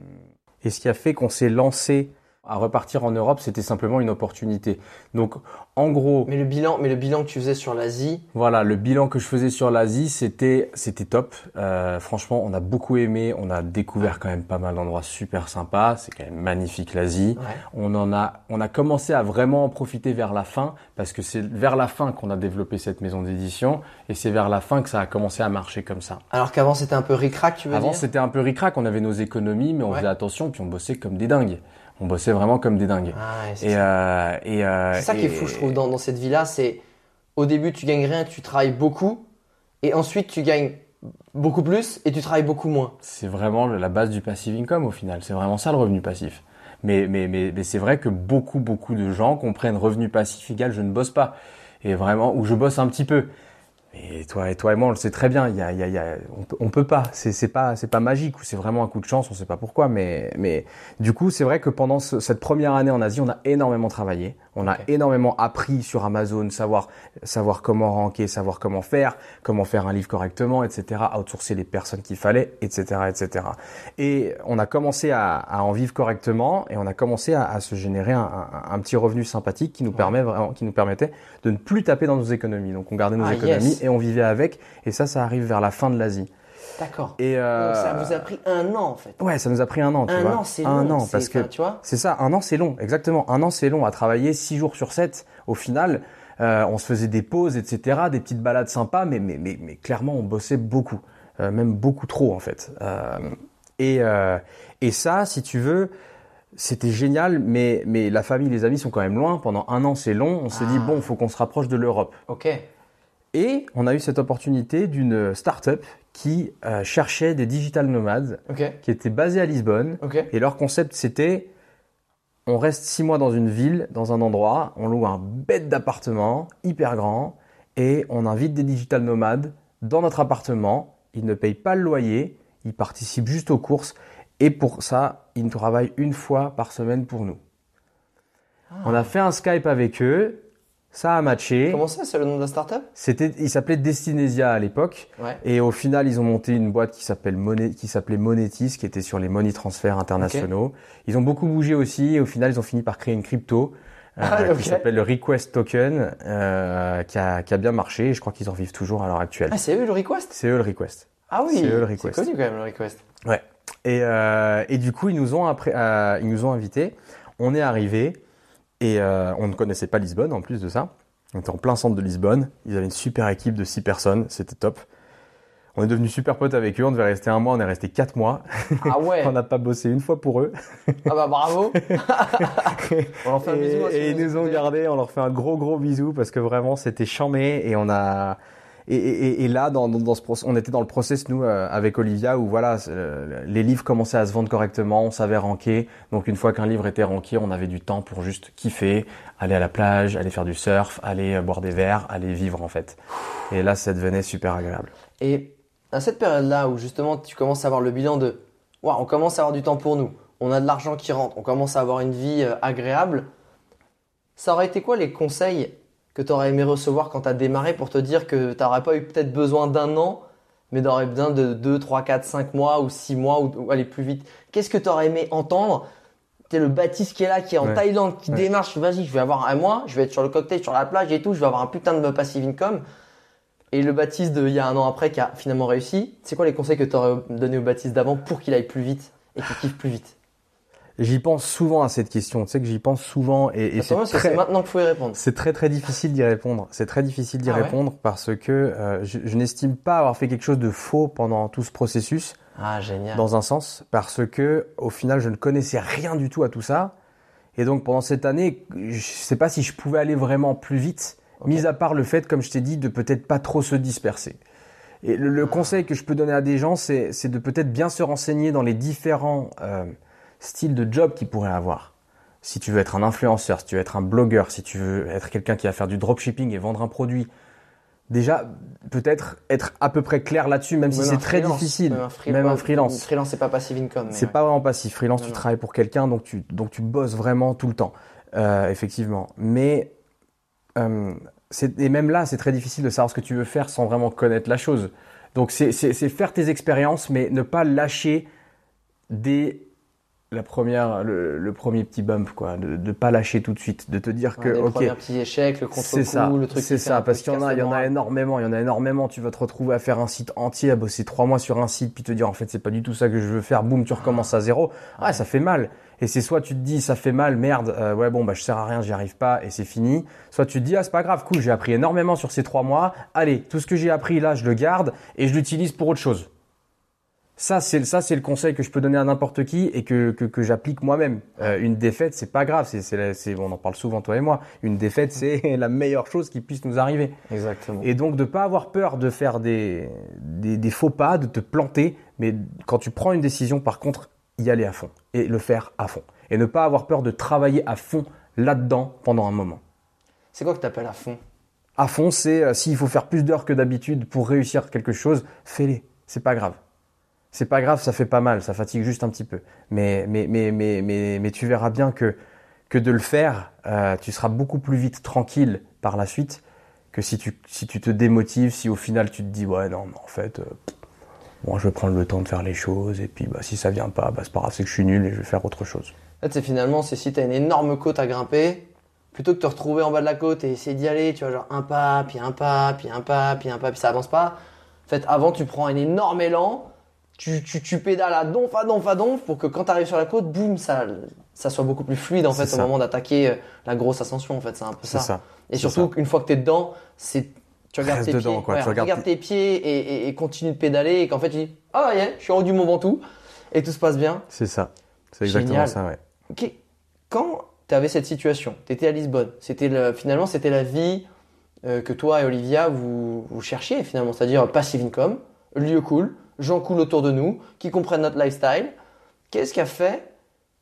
et ce qui a fait qu'on s'est lancé à repartir en Europe, c'était simplement une opportunité. Donc, en gros, Mais le bilan, mais le bilan que tu faisais sur l'Asie, voilà, le bilan que je faisais sur l'Asie, c'était c'était top. Euh, franchement, on a beaucoup aimé. On a découvert quand même pas mal d'endroits super sympas. C'est quand même magnifique l'Asie. ouais. On en a, on a commencé à vraiment en profiter vers la fin parce que c'est vers la fin qu'on a développé cette maison d'édition et c'est vers la fin que ça a commencé à marcher comme ça. alors qu'avant c'était un peu ric-rac, tu veux Avant dire? c'était un peu ric-rac, on avait nos économies mais on Ouais. faisait attention puis on bossait comme des dingues. On bossait vraiment comme des dingues. Ah, c'est Et ça. euh, et euh, ça qui est fou, je trouve, dans, dans cette vie-là. C'est au début, tu gagnes rien, tu travailles beaucoup, et ensuite, tu gagnes beaucoup plus et tu travailles beaucoup moins. C'est vraiment la base du passive income au final. C'est vraiment ça le revenu passif. Mais, mais, mais, mais c'est vrai que beaucoup, beaucoup de gens comprennent revenu passif égal je ne bosse pas. Et vraiment, ou je bosse un petit peu. Et toi, et toi et moi, on le sait très bien. Il y a, il y a, on, peut, on peut pas. C'est, pas, c'est pas magique ou c'est vraiment un coup de chance. On sait pas pourquoi. Mais, mais du coup, c'est vrai que pendant ce- cette première année en Asie, on a énormément travaillé. On a énormément appris sur Amazon, savoir, savoir comment ranker, savoir comment faire, comment faire un livre correctement, etc. Outsourcer les personnes qu'il fallait, etc., etc. Et on a commencé à, à en vivre correctement et on a commencé à, à se générer un, un- un petit revenu sympathique qui nous permet vraiment, qui nous permettait de ne plus taper dans nos économies. Donc on gardait nos Ah, économies yes. et on vivait avec. Et ça, ça arrive vers la fin de l'Asie. D'accord. Et euh, Donc ça vous a pris un an, en fait. ouais, ça nous a pris un an, tu un vois. an, c'est long. un an parce que enfin, tu vois. c'est ça, un an c'est long, exactement. Un an c'est long à travailler six jours sur sept. Au final, euh, on se faisait des pauses, etc., des petites balades sympas, mais mais mais, mais clairement on bossait beaucoup, Euh, même beaucoup trop en fait. Euh, et euh, et ça, si tu veux. C'était génial, mais, mais la famille, les amis sont quand même loin. Pendant un an, c'est long. On s'est Ah. dit, bon, il faut qu'on se rapproche de l'Europe. Ok. Et on a eu cette opportunité d'une start-up qui euh, cherchait des digital nomades qui étaient basés à Lisbonne. Et leur concept, c'était on reste six mois dans une ville, dans un endroit, on loue un bête d'appartement hyper grand et on invite des digital nomades dans notre appartement. Ils ne payent pas le loyer, ils participent juste aux courses et pour ça, ils travaillent une fois par semaine pour nous. On a fait un Skype avec eux, ça a matché. Comment ça, c'est le nom de la startup? C'était, il s'appelait Destinesia à l'époque. Ouais. Et au final, ils ont monté une boîte qui s'appelle Monet, qui s'appelait Monetis, qui était sur les money transferts internationaux. Ils ont beaucoup bougé aussi. Et au final, ils ont fini par créer une crypto euh, Ah, ok. qui s'appelle le Request Token, euh, qui, a, qui a bien marché. Et je crois qu'ils en vivent toujours à l'heure actuelle. Ah, c'est eux le request? C'est eux le Request. Ah oui. C'est eux, le C'est request. connu quand même le request. Ouais. Et, euh, et du coup, ils nous ont après, euh, ils nous ont invités. On est arrivé et euh, on ne connaissait pas Lisbonne en plus de ça. On était en plein centre de Lisbonne. Ils avaient une super équipe de six personnes. C'était top. On est devenus super potes avec eux. On devait rester un mois. On est resté quatre mois. Ah ouais. on n'a pas bossé une fois pour eux. Ah bah bravo. On leur fait un et, bisou. hein, et ils nous ont gardés. On leur fait un gros gros bisou parce que vraiment c'était chamé et on a et, là on était dans le process nous euh, avec Olivia où voilà euh, les livres commençaient à se vendre correctement, on savait ranker. Donc une fois qu'un livre était ranké, on avait du temps pour juste kiffer, aller à la plage, aller faire du surf, aller euh, boire des verres, aller vivre en fait. Et là ça devenait super agréable. Et à cette période-là où justement tu commences à avoir le bilan de Waouh, on commence à avoir du temps pour nous, on a de l'argent qui rentre, on commence à avoir une vie agréable, ça aurait été quoi les conseils que tu aurais aimé recevoir quand tu as démarré pour te dire que tu n'aurais pas eu peut-être besoin d'un an, mais d'aurais besoin de 2, 3, 4, 5 mois ou 6 mois ou, ou aller plus vite Qu'est-ce que tu aurais aimé entendre? T'es le Baptiste qui est là, qui est en Ouais. Thaïlande, qui Ouais. démarche, vas-y, je vais avoir un mois, je vais être sur le cocktail, sur la plage et tout, je vais avoir un putain de passive income. Et le Baptiste de il y a un an après qui a finalement réussi, c'est quoi les conseils que tu aurais donné au Baptiste d'avant pour qu'il aille plus vite et qu'il kiffe plus vite? J'y pense souvent à cette question. Tu sais que j'y pense souvent et, et Attends, c'est très maintenant qu'il faut y répondre. C'est très très difficile d'y répondre. C'est très difficile d'y Ah ouais répondre parce que euh, je, je n'estime pas avoir fait quelque chose de faux pendant tout ce processus, Ah, génial. dans un sens, parce que au final je ne connaissais rien du tout à tout ça. Et donc pendant cette année, je sais pas si je pouvais aller vraiment plus vite, mis à part le fait, comme je t'ai dit, de peut-être pas trop se disperser. Et le, le Ah. conseil que je peux donner à des gens, c'est c'est de peut-être bien se renseigner dans les différents euh, styles de job qu'ils pourraient avoir. Si tu veux être un influenceur, si tu veux être un blogueur, si tu veux être quelqu'un qui va faire du dropshipping et vendre un produit, déjà peut-être être à peu près clair là-dessus, même si c'est très difficile. Même un freelance. Même un freelance. Freelance, c'est pas passive income. C'est ouais. pas vraiment passif. Freelance, Non, tu non. travailles pour quelqu'un, donc tu, donc tu bosses vraiment tout le temps, euh, effectivement. Mais euh, et même là, c'est très difficile de savoir ce que tu veux faire sans vraiment connaître la chose. Donc c'est faire tes expériences, mais ne pas lâcher dès la première, le, le premier petit bump, quoi. De ne pas lâcher tout de suite, de te dire que Ouais, ok, premiers petits échecs, le ça, contre-coup, le truc. c'est ça, parce qu'il y en a, il y en le a moral. énormément, il y en a énormément. Tu vas te retrouver à faire un site entier, à bosser trois mois sur un site, puis te dire en fait c'est pas du tout ça que je veux faire. Boum, tu recommences à zéro. Ah, ça fait mal. Et c'est soit tu te dis ça fait mal, merde, euh, ouais bon bah je sers à rien, j'y arrive pas et c'est fini. Soit tu te dis ah c'est pas grave, cool, j'ai appris énormément sur ces trois mois. Allez, tout ce que j'ai appris là, je le garde et je l'utilise pour autre chose. Ça, c'est ça, c'est le conseil que je peux donner à n'importe qui et que, que, que j'applique moi-même. Euh, une défaite, c'est pas grave. C'est, c'est, la- c'est, on en parle souvent toi et moi. Une défaite, c'est la meilleure chose qui puisse nous arriver. Exactement. Et donc de pas avoir peur de faire des, des, des faux pas, de te planter, mais quand tu prends une décision, par contre, y aller à fond et le faire à fond. Et ne pas avoir peur de travailler à fond là-dedans pendant un moment. C'est quoi que t'appelles à fond? À fond, c'est euh, s'il faut faire plus d'heures que d'habitude pour réussir quelque chose, fais-les. C'est pas grave. C'est pas grave, ça fait pas mal, ça fatigue juste un petit peu. Mais, mais, mais, mais, mais, tu verras bien que, que de le faire, euh, tu seras beaucoup plus vite tranquille par la suite que si tu, si tu te démotives, si au final tu te dis, ouais, non, mais en fait, euh, moi je vais prendre le temps de faire les choses, et puis bah, si ça vient pas, bah, c'est pas grave, c'est que je suis nul et je vais faire autre chose. En fait, c'est finalement, c'est si t'as une énorme côte à grimper, plutôt que de te retrouver en bas de la côte et essayer d'y aller, tu vois, genre un pas, puis un pas, puis un pas, puis un pas, puis ça avance pas. En fait, avant, tu prends un énorme élan, tu, tu, tu pédales à donf, à donf, à donf, pour que quand t'arrives sur la côte, boum, ça, ça soit beaucoup plus fluide, en fait, au moment d'attaquer euh, la grosse ascension, en fait, c'est un peu ça. ça. Et surtout, une fois que t'es dedans, c'est, tu regardes Reste tes dedans, pieds, quoi. ouais, Tu regardes tes pieds et, et, et continue de pédaler, et qu'en fait, tu dis, ah, yeah, je suis en haut du Mont Ventoux, et tout se passe bien. C'est ça. C'est exactement Génial. ça, ouais. Quand tu avais cette situation, tu étais à Lisbonne, c'était le- finalement c'était la vie euh, que toi et Olivia vous, vous cherchiez finalement, c'est-à-dire passive income, lieu cool, gens cool autour de nous, qui comprennent notre lifestyle. Qu'est-ce qui a fait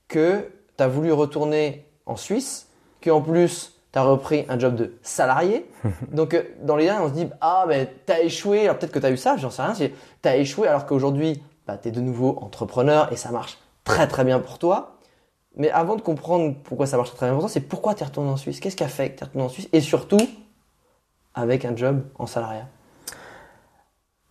que tu as voulu retourner en Suisse, qu'en plus tu as repris un job de salarié? Donc euh, dans les liens, on se dit ah mais t'as échoué, alors peut-être que tu as eu ça, j'en sais rien, c'est t'as échoué alors qu'aujourd'hui bah, tu es de nouveau entrepreneur et ça marche très très bien pour toi. Mais avant de comprendre pourquoi ça marche très bien pour toi, c'est pourquoi tu es retourné en Suisse? Qu'est-ce qui a fait que tu es retourné en Suisse? Et surtout, avec un job en salariat.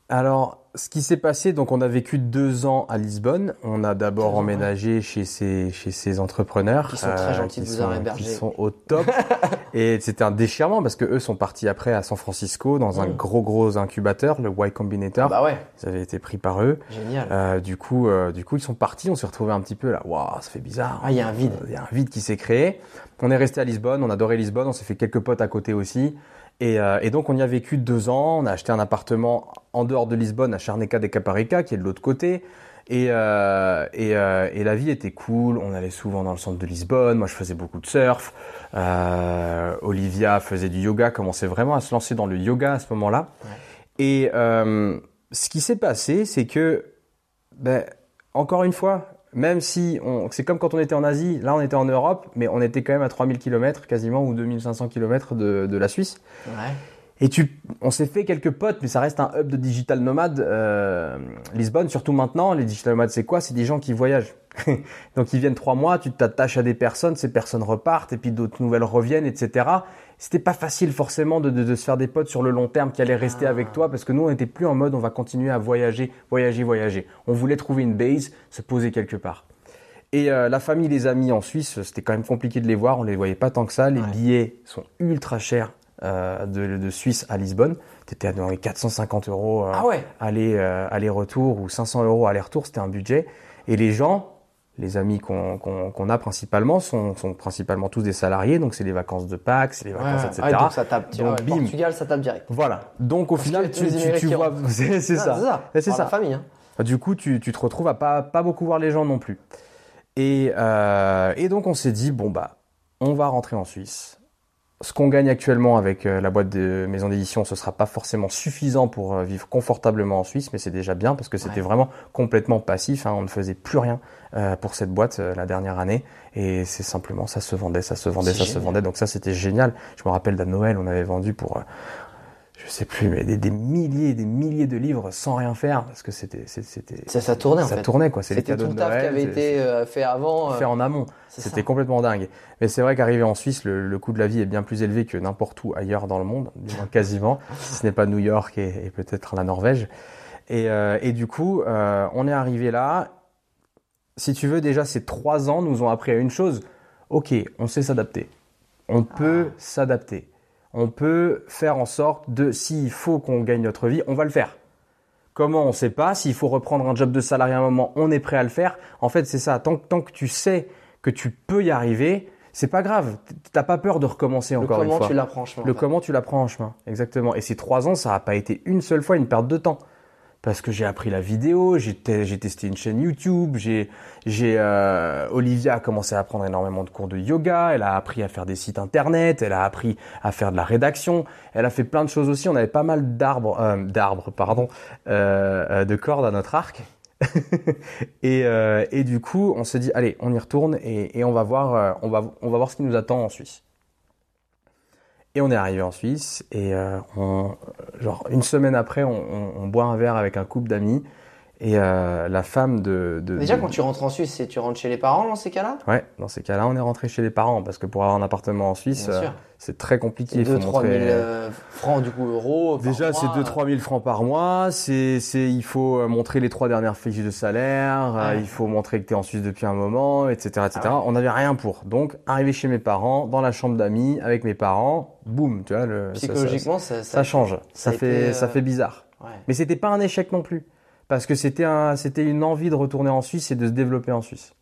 Alors, ce qui s'est passé, donc on a vécu deux ans à Lisbonne. On a d'abord emménagé chez ces chez ces entrepreneurs Qui sont très gentils qui de vous sont- avoir hébergé. Qui sont au top. et c'était un déchirement parce que eux sont partis après à San Francisco dans un Mm. gros gros incubateur, le Y Combinator. Bah ouais, Ils avaient été pris par eux. génial. Euh, du coup, euh, du coup, ils sont partis. On s'est retrouvé un petit peu là. Waouh, ça fait bizarre. Ah, il y a un vide. Il y a un vide qui s'est créé. On est resté à Lisbonne, on a adoré Lisbonne, on s'est fait quelques potes à côté aussi. Et, euh, et donc on y a vécu deux ans, on a acheté un appartement en dehors de Lisbonne à Charneca de Caparica, qui est de l'autre côté. Et, euh, et, euh, et la vie était cool, on allait souvent dans le centre de Lisbonne, moi je faisais beaucoup de surf, Olivia faisait du yoga, commençait vraiment à se lancer dans le yoga à ce moment-là. Et ce qui s'est passé, c'est que, ben, encore une fois, même si on, c'est comme quand on était en Asie, là on était en Europe, mais on était quand même à 3000 km quasiment ou 2500 km de, de la Suisse. Ouais. Et tu, on s'est fait quelques potes, mais ça reste un hub de digital nomade. Euh, Lisbonne, surtout maintenant, les digital nomades, c'est quoi? C'est des gens qui voyagent. Donc ils viennent trois mois, tu t'attaches à des personnes, ces personnes repartent, et puis d'autres nouvelles reviennent, etc. C'était pas facile forcément de, de, de se faire des potes sur le long terme qui allaient rester Ah. avec toi, parce que nous on n'était plus en mode on va continuer à voyager, voyager, voyager. On voulait trouver une base, se poser quelque part. Et euh, la famille, les amis en Suisse, c'était quand même compliqué de les voir, on les voyait pas tant que ça. Les Ouais. billets sont ultra chers euh, de, de Suisse à Lisbonne. T'étais dans les 450 euros euh, Ah ouais aller, euh, aller-retour ou 500 euros aller-retour, c'était un budget. Et les gens, les amis qu'on a principalement, sont, sont principalement tous des salariés, donc c'est les vacances de Pâques, c'est les vacances, ouais. etc. Donc ça tape. Donc, bim. Portugal, ça tape direct. Voilà. Donc au Parce final, tu, tu, vois, c'est ça. C'est ça. La famille. Hein. Du coup, tu, tu te retrouves à pas, pas beaucoup voir les gens non plus. Et, euh, et donc, on s'est dit, bon, bah, on va rentrer en Suisse. Ce qu'on gagne actuellement avec euh, la boîte de maison d'édition, ce sera pas forcément suffisant pour euh, vivre confortablement en Suisse, mais c'est déjà bien parce que c'était Ouais. vraiment complètement passif. hein. on ne faisait plus rien euh, pour cette boîte euh, la dernière année. Et c'est simplement, ça se vendait, ça se vendait, ça se vendait. Donc ça, c'était génial. Je me rappelle d'à Noël, on avait vendu pour... je sais plus, mais des, des milliers et des milliers de livres sans rien faire parce que c'était, c'était, Ça, ça tournait en ça fait. tournait quoi. C'était tout le taf qui avait été euh, fait avant. euh, fait en amont. C'était complètement dingue. Mais c'est vrai qu'arriver en Suisse, le, le coût de la vie est bien plus élevé que n'importe où ailleurs dans le monde, quasiment, si ce n'est pas New York et, et peut-être la Norvège. Et, euh, et du coup, euh, on est arrivé là. Si tu veux, déjà ces trois ans nous ont appris à une chose. Ok, on sait s'adapter. On peut s'adapter. On peut faire en sorte de, s'il faut qu'on gagne notre vie, on va le faire. Comment on sait pas. S'il faut reprendre un job de salarié à un moment, on est prêt à le faire. En fait, c'est ça. Tant, que- tant que tu sais que tu peux y arriver, c'est pas grave. T'as pas peur de recommencer Le encore une comment fois. tu l'apprends en chemin. Le comment tu l'apprends en chemin, exactement. Et ces trois ans, ça n'a pas été une seule fois une perte de temps. Parce que j'ai appris la vidéo, j'ai te- j'ai testé une chaîne YouTube, j'ai, j'ai, euh, Olivia a commencé à prendre énormément de cours de yoga, elle a appris à faire des sites internet, elle a appris à faire de la rédaction, elle a fait plein de choses aussi. On avait pas mal d'arbres, euh, d'arbres, pardon, euh, euh, de cordes à notre arc. et, euh, et du coup, on s'est dit, allez, on y retourne et, et on va voir, euh, on va, on va voir ce qui nous attend en Suisse. Et on est arrivé en Suisse et euh, on, genre une semaine après, on, on- on boit un verre avec un couple d'amis et euh, la femme de, de Déjà, de- quand tu rentres en Suisse, c'est tu rentres chez les parents dans ces cas-là? Ouais, dans ces cas-là, on est rentré chez les parents parce que pour avoir un appartement en Suisse, Bien euh, sûr. C'est très compliqué. C'est Il faut 2-3 montrer- 000 euh, francs, du coup, euros. Déjà, c'est mois. 2-3 000 francs par mois. C'est, c'est, il faut euh, montrer les trois dernières fiches de salaire. euh, il faut montrer que tu es en Suisse depuis un moment, etc., etc. Ah ouais. On n'avait rien pour. Donc, arrivé chez mes parents, dans la chambre d'amis, avec mes parents, boum, tu vois, le, ça- ça- Psychologiquement, ça, ça, change. ça fait, été, euh, ça fait bizarre. Ouais. Mais c'était pas un échec non plus. Parce que c'était un, c'était une envie de retourner en Suisse et de se développer en Suisse.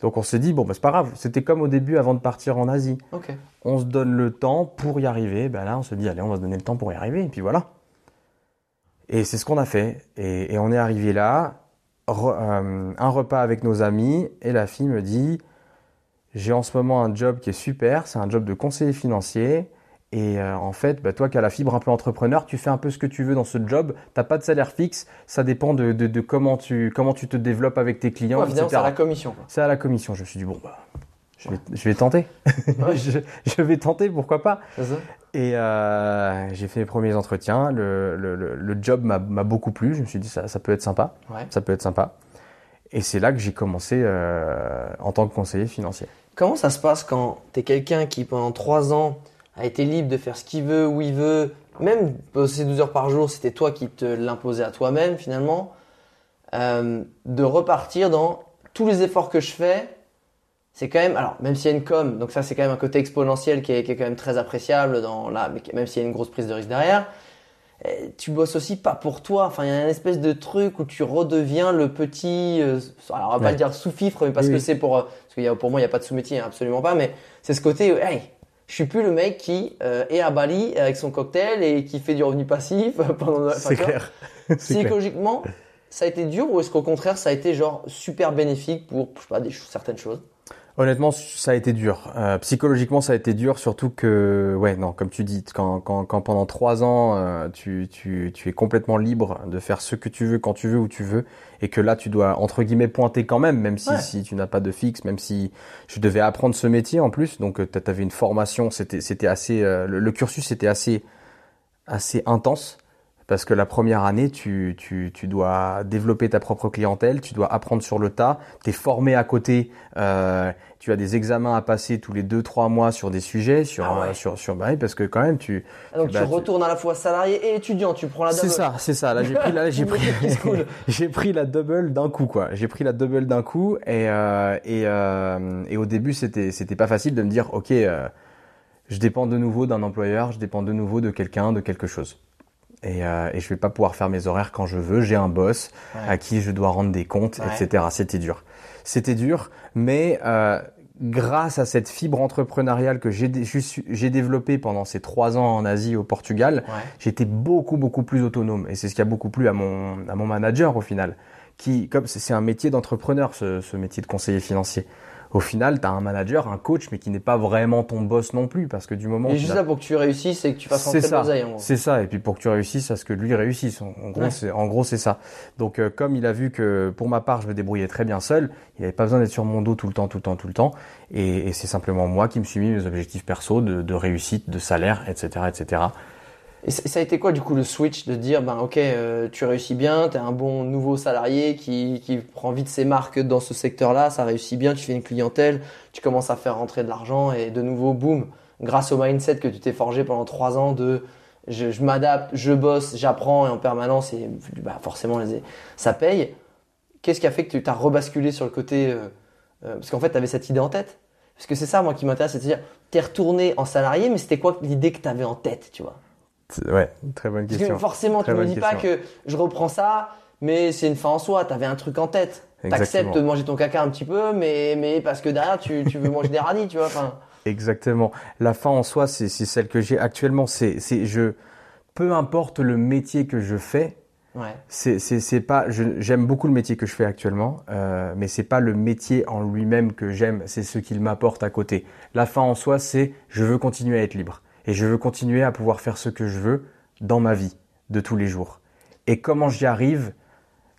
Donc on s'est dit, bon, bah, c'est pas grave. C'était comme au début avant de partir en Asie on se donne le temps pour y arriver. Ben là, on se dit, allez, on va se donner le temps pour y arriver. Et puis voilà. Et c'est ce qu'on a fait. Et, et on est arrivé là, re- euh, un repas avec nos amis, et la fille me dit, j'ai en ce moment un job qui est super, c'est un job de conseiller financier. Et euh, en fait, bah, toi qui as la fibre un peu entrepreneur, tu fais un peu ce que tu veux dans ce job. T'as pas de salaire fixe, ça dépend de, de- de comment, tu, comment tu te développes avec tes clients, Ouais, évidemment, c'est à la commission. C'est à la commission. Je me suis dit, bon, bah, je vais, je vais tenter. je, je vais tenter, pourquoi pas. Ça Et euh, j'ai fait mes premiers entretiens. Le, le, le, le job m'a beaucoup plu. Je me suis dit, ça, ça peut être sympa. Ouais. Ça peut être sympa. Et c'est là que j'ai commencé euh, en tant que conseiller financier. Comment ça se passe quand t'es quelqu'un qui, pendant 3 ans, a été libre de faire ce qu'il veut, où il veut, même bosser 12 heures par jour, c'était toi qui te l'imposais à toi-même finalement, euh, de repartir dans tous les efforts que je fais, c'est quand même, alors même s'il y a une com, donc ça c'est quand même un côté exponentiel qui est, qui est quand même très appréciable dans la, mais même s'il y a une grosse prise de risque derrière, tu bosses aussi pas pour toi. Enfin, il y a une espèce de truc où tu redeviens le petit, euh, alors on va pas le dire sous-fifre, mais parce Oui, que oui. c'est pour, euh, parce qu'il y a, pour moi il y a pas de sous-métier, hein, absolument pas, mais c'est ce côté, hey, je suis plus le mec qui euh, est à Bali avec son cocktail et qui fait du revenu passif pendant. C'est clair. C'est clair. Psychologiquement, ça a été dur ou est-ce qu'au contraire ça a été genre super bénéfique pour, je sais pas, des certaines choses? Honnêtement, ça a été dur. Euh, psychologiquement, ça a été dur, surtout que, ouais, non, comme tu dis, quand, quand, quand pendant trois ans, euh, tu, tu, tu es complètement libre de faire ce que tu veux, quand tu veux, où tu veux, et que là, tu dois, entre guillemets, pointer quand même, même si, Ouais. si tu n'as pas de fixe, même si je devais apprendre ce métier en plus, donc tu avais une formation, c'était c'était assez, euh, le, le cursus était assez, assez intense. Parce que la première année, tu, tu, tu dois développer ta propre clientèle, tu dois apprendre sur le tas, tu es formé à côté, euh, tu as des examens à passer tous les 2-3 mois sur des sujets, sur, Ah ouais. sur, sur bah oui, parce que quand même, tu... Ah, Donc Bah, tu retournes à la fois salarié et étudiant, tu prends la C'est double. ça, c'est ça. Là, j'ai pris, là, j'ai pris, j'ai pris la double d'un coup, quoi. J'ai pris la double d'un coup, et euh, et euh, et au début, c'était c'était pas facile de me dire, ok, euh, je dépends de nouveau d'un employeur, je dépends de nouveau de quelqu'un, de quelque chose. Et, euh, et je vais pas pouvoir faire mes horaires quand je veux. J'ai un boss Ouais. à qui je dois rendre des comptes, Ouais. etc. C'était dur. C'était dur, mais euh, grâce à cette fibre entrepreneuriale que j'ai développée pendant ces trois ans en Asie, au Portugal, Ouais. j'étais beaucoup beaucoup plus autonome. Et c'est ce qui a beaucoup plu à mon à mon manager au final, qui comme c'est c'est un métier d'entrepreneur, ce, ce métier de conseiller financier. Au final, tu as un manager, un coach, mais qui n'est pas vraiment ton boss non plus, parce que du moment Et où tu juste là pour que tu réussisses et que tu fasses rentrer ça, l'oseille c'est ça. Et puis pour que tu réussisses à ce que lui réussisse. En, en gros, Ouais. c'est en gros c'est ça. Donc euh, comme il a vu que pour ma part je me débrouillais très bien seul, il n'avait pas besoin d'être sur mon dos tout le temps, tout le temps, tout le temps. Et, et c'est simplement moi qui me suis mis mes objectifs perso de, de réussite, de salaire, etc., etc. Et ça a été quoi du coup le switch de dire ben ok euh, tu réussis bien, t'es un bon nouveau salarié qui, prend vite ses marques dans ce secteur-là, ça réussit bien, tu fais une clientèle, tu commences à faire rentrer de l'argent et de nouveau boum, grâce au mindset que tu t'es forgé pendant trois ans de je, m'adapte, je bosse, j'apprends et en permanence et bah, forcément ça paye. Qu'est-ce qui a fait que tu t'as rebasculé sur le côté euh, euh, parce qu'en fait tu avais cette idée en tête? Parce que c'est ça moi qui m'intéresse, c'est de dire t'es retourné en salarié mais c'était quoi l'idée que tu avais en tête, tu vois? Ouais, très bonne parce que question. forcément, Très tu me bonne dis pas question. que je reprends ça, mais c'est une fin en soi. T'avais un truc en tête. T'acceptes de manger ton caca un petit peu, mais, mais parce que derrière, tu, tu veux manger des radis, tu vois. Enfin, Exactement. La fin en soi, c'est celle que j'ai actuellement. C'est c'est je peu importe le métier que je fais, ouais. c'est c'est pas j'aime beaucoup le métier que je fais actuellement, euh, mais c'est pas le métier en lui-même que j'aime, c'est ce qu'il m'apporte à côté. La fin en soi, c'est je veux continuer à être libre et je veux continuer à pouvoir faire ce que je veux dans ma vie de tous les jours. Et comment j'y arrive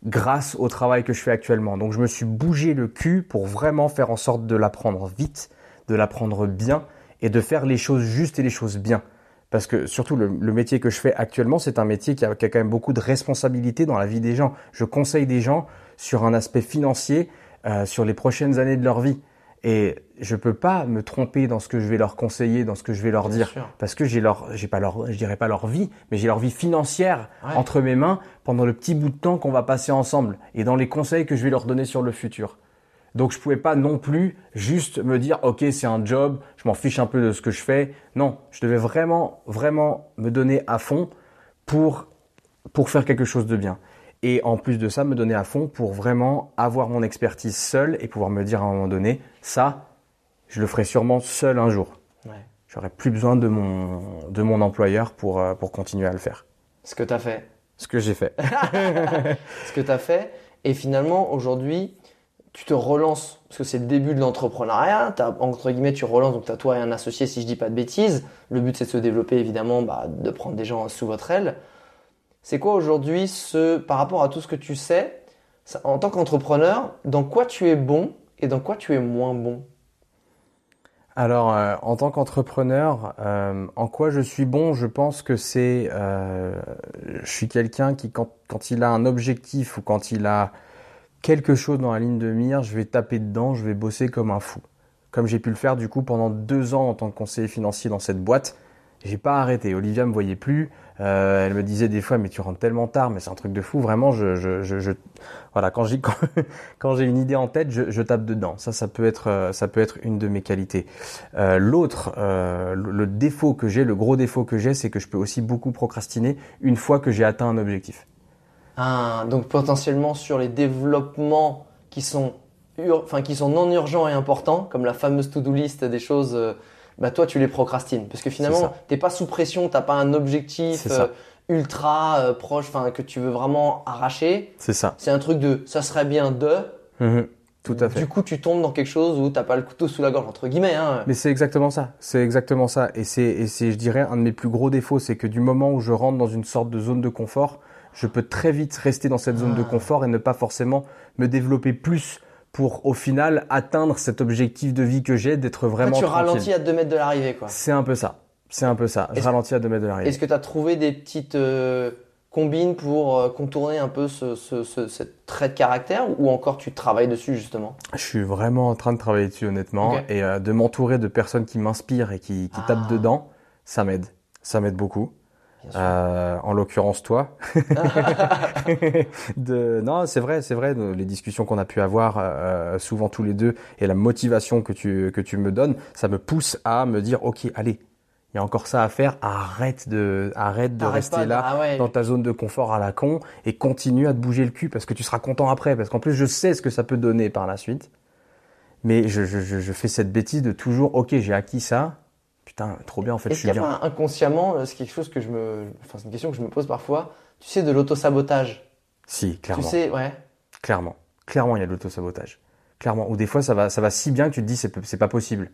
grâce au travail que je fais actuellement. Donc je me suis bougé le cul pour vraiment faire en sorte de l'apprendre vite, de l'apprendre bien et de faire les choses justes et les choses bien. Parce que surtout le, métier que je fais actuellement, c'est un métier qui a, qui a quand même beaucoup de responsabilités dans la vie des gens. Je conseille des gens sur un aspect financier euh, sur les prochaines années de leur vie. Et je peux pas me tromper dans ce que je vais leur conseiller, dans ce que je vais leur Bien dire, sûr. parce que j'ai leur, j'ai pas leur, je dirais pas leur vie, mais j'ai leur vie financière Ouais. entre mes mains pendant le petit bout de temps qu'on va passer ensemble et dans les conseils que je vais leur donner sur le futur. Donc je pouvais pas non plus juste me dire ok c'est un job, je m'en fiche un peu de ce que je fais. Non, je devais vraiment vraiment me donner à fond pour pour faire quelque chose de bien. Et en plus de ça, me donner à fond pour vraiment avoir mon expertise seul et pouvoir me dire à un moment donné, ça, je le ferai sûrement seul un jour. Ouais. J'aurai plus besoin de mon, de mon employeur pour, euh, pour continuer à le faire. Ce que t'as fait. Ce que j'ai fait. Ce que t'as fait. Et finalement, aujourd'hui, tu te relances, parce que c'est le début de l'entrepreneuriat. Entre guillemets, tu relances, donc t'as toi et un associé, si je dis pas de bêtises. Le but, c'est de se développer, évidemment, bah, de prendre des gens sous votre aile. C'est quoi aujourd'hui ce, par rapport à tout ce que tu sais, en tant qu'entrepreneur, dans quoi tu es bon et dans quoi tu es moins bon? Alors, euh, en tant qu'entrepreneur, euh, en quoi je suis bon? Je pense que c'est, euh, je suis quelqu'un qui, quand, quand il a un objectif ou quand il a quelque chose dans la ligne de mire, je vais taper dedans, je vais bosser comme un fou. Comme j'ai pu le faire du coup pendant deux ans en tant que conseiller financier dans cette boîte, j'ai pas arrêté. Olivia me voyait plus. Euh, elle me disait des fois, mais tu rentres tellement tard, mais c'est un truc de fou. Vraiment, je, je, voilà, quand j'ai quand, j'ai une idée en tête, je, tape dedans. Ça, ça peut être, euh, ça peut être une de mes qualités. Euh, L'autre, le, défaut que j'ai, le gros défaut que j'ai, c'est que je peux aussi beaucoup procrastiner une fois que j'ai atteint un objectif. Ah, donc potentiellement sur les développements qui sont, enfin, qui sont non urgents et importants, comme la fameuse to-do list des choses, bah toi tu les procrastines. Parce que finalement, t'es pas sous pression, t'as pas un objectif euh, ultra euh, proche, enfin que tu veux vraiment arracher. C'est ça. C'est un truc de ça serait bien de. Mhm. Tout à fait. Du coup, tu tombes dans quelque chose où t'as pas le couteau sous la gorge, entre guillemets. Hein. Mais c'est exactement ça. C'est exactement ça. Et c'est, et c'est, je dirais, un de mes plus gros défauts, c'est que du moment où je rentre dans une sorte de zone de confort, je peux très vite rester dans cette zone de Ah. confort et ne pas forcément me développer plus pour, au final, atteindre cet objectif de vie que j'ai, d'être vraiment tu tranquille. ralentis à 2 mètres de l'arrivée, quoi. C'est un peu ça. C'est un peu ça. Je ralentis à 2 mètres de l'arrivée. Est-ce que tu as trouvé des petites euh, combines pour euh, contourner un peu ce, ce, ce, cette trait de caractère ou encore tu travailles dessus justement? Je suis vraiment en train de travailler dessus, honnêtement. Et euh, de m'entourer de personnes qui m'inspirent et qui, qui Ah. tapent dedans, ça m'aide. Ça m'aide beaucoup. Euh, en l'occurrence toi. de, non, c'est vrai, c'est vrai. Les discussions qu'on a pu avoir euh, souvent tous les deux et la motivation que tu que tu me donnes, ça me pousse à me dire ok, allez, il y a encore ça à faire. Arrête de arrête de rester pas là ah ouais. dans ta zone de confort à la con et continue à te bouger le cul parce que tu seras content après. Parce qu'en plus, je sais ce que ça peut donner par la suite. Mais je, je, je fais cette bêtise de toujours, ok, j'ai acquis ça. Putain, trop bien, en fait, je suis bien. inconsciemment, euh, c'est quelque chose que je me, enfin c'est une question que je me pose parfois. Tu sais de l'autosabotage. Si, clairement. Tu sais, ouais. Clairement. Clairement, il y a de l'autosabotage. Clairement. Ou des fois, ça va, ça va si bien que tu te dis, c'est, pas possible.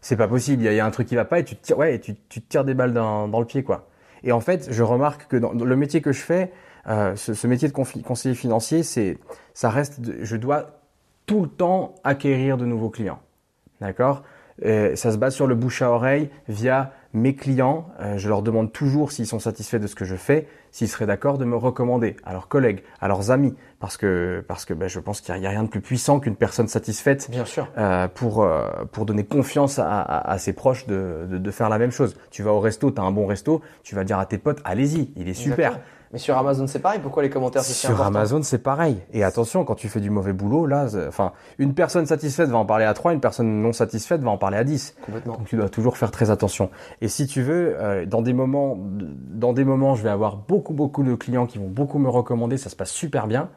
C'est pas possible. Il y, a, il y a un truc qui va pas et tu te tires, ouais, et tu, tu te tires des balles dans, dans le pied, quoi. Et en fait, je remarque que dans, dans le métier que je fais, euh, ce, ce métier de conseiller financier, c'est, ça reste, de- je dois tout le temps acquérir de nouveaux clients. D'accord? Euh, ça se base sur le bouche à oreille via mes clients, euh, je leur demande toujours s'ils sont satisfaits de ce que je fais, s'ils seraient d'accord de me recommander à leurs collègues, à leurs amis, parce que parce que ben, je pense qu'il n'y a, rien de plus puissant qu'une personne satisfaite Bien sûr. euh, pour euh, pour donner confiance à, à, à ses proches de, de, de faire la même chose. Tu vas au resto, tu as un bon resto, tu vas dire à tes potes, allez-y, il est super. Exactement. Mais sur Amazon, c'est pareil. Pourquoi les commentaires c'est Sur Amazon, c'est pareil. Et attention, quand tu fais du mauvais boulot, là, c'est- enfin, une personne satisfaite va en parler à trois, une personne non satisfaite va en parler à dix. Complètement. Donc tu dois toujours faire très attention. Et si tu veux, euh, dans des moments, dans des moments, je vais avoir beaucoup beaucoup de clients qui vont beaucoup me recommander, ça se passe super bien.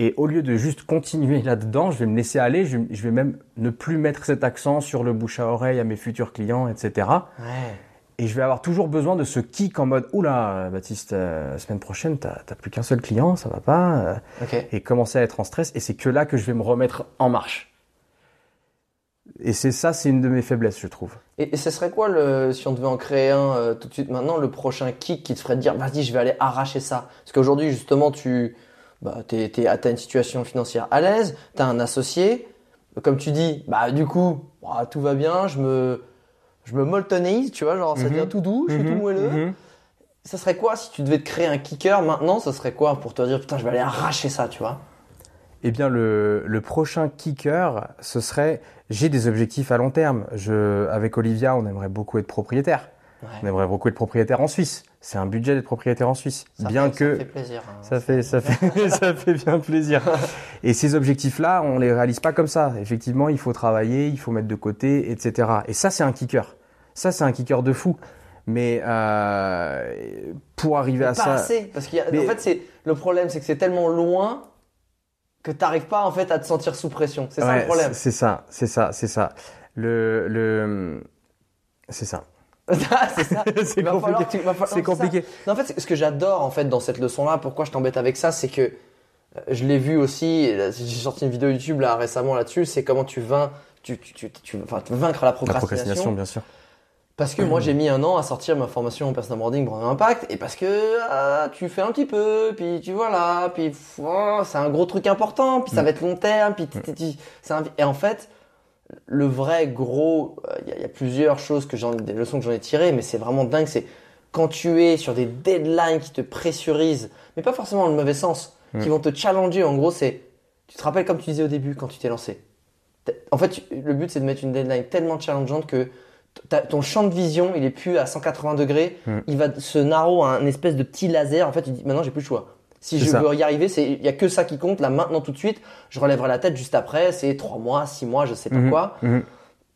Et au lieu de juste continuer là-dedans, je vais me laisser aller, je, je vais même ne plus mettre cet accent sur le bouche à oreille à mes futurs clients, etc. Ouais. Et je vais avoir toujours besoin de ce kick en mode oula, Baptiste, euh, la semaine prochaine, t'as plus qu'un seul client, ça va pas. euh, et commencer à être en stress. Et c'est que là que je vais me remettre en marche. Et c'est ça, c'est une de mes faiblesses, je trouve. Et, et ce serait quoi le, si on devait en créer un euh, tout de suite maintenant, le prochain kick qui te ferait te dire, vas-y, je vais aller arracher ça? Parce qu'aujourd'hui, justement, tu, bah, t'es, t'es, t'as une situation financière à l'aise, t'as un associé. Comme tu dis, bah, du coup, bah, tout va bien, je me, je me moltonéise, tu vois, genre, ça Mhm. devient tout doux, je suis tout moelleux. Mhm. Ça serait quoi si tu devais te créer un kicker maintenant, ça serait quoi pour te dire, putain, je vais aller arracher ça, tu vois? Eh bien, le, le prochain kicker, ce serait, j'ai des objectifs à long terme. Je, avec Olivia, on aimerait beaucoup être propriétaire. On aimerait beaucoup être propriétaire en Suisse. C'est un budget d'être propriétaire en Suisse. Ça bien fait, que Ça fait plaisir. hein. Ça fait, ça fait, ça fait bien plaisir. Et ces objectifs-là, on les réalise pas comme ça. Effectivement, il faut travailler, il faut mettre de côté, etc. Et ça, c'est un kicker. Ça, c'est un kicker de fou. Mais euh, pour arriver à pas ça, assez parce qu'il y a- Mais- en fait c'est le problème c'est que c'est tellement loin que t'arrives pas en fait à te sentir sous pression c'est ça le problème C'est ça, c'est ça, c'est ça. Le, le, c'est ça. C'est ça C'est compliqué. tu- non, ça. compliqué. Non, en fait ce que j'adore en fait dans cette leçon là pourquoi je t'embête avec ça c'est que euh, je l'ai vu aussi là, j'ai sorti une vidéo YouTube là récemment là-dessus c'est comment tu vains tu, tu, tu, tu- enfin, vaincre la La procrastination, procrastination, bien sûr. Parce que moi j'ai mis un an à sortir ma formation en personal branding un impact et parce que ah, tu fais un petit peu puis tu vois là puis oh, c'est un gros truc important puis ça Mm. va être long terme puis c'est un- et en fait le vrai gros euh, il y, a- il y a plusieurs choses que j'en des leçons que j'en ai tirées mais c'est vraiment dingue c'est quand tu es sur des deadlines qui te pressurisent mais pas forcément dans le mauvais sens qui vont te challenger en gros c'est tu te rappelles comme tu disais au début quand tu t'es lancé en fait tu- le but c'est de mettre une deadline tellement challengeante que ton champ de vision, il est plus à 180 degrés. Il va se narrow à un espèce de petit laser. En fait, tu dis maintenant j'ai plus le choix. Si je ça. veux y arriver, c'est il y a que ça qui compte là maintenant tout de suite. Je relèverai la tête juste après. C'est trois mois, six mois, je sais pas Mhm. quoi. Mhm.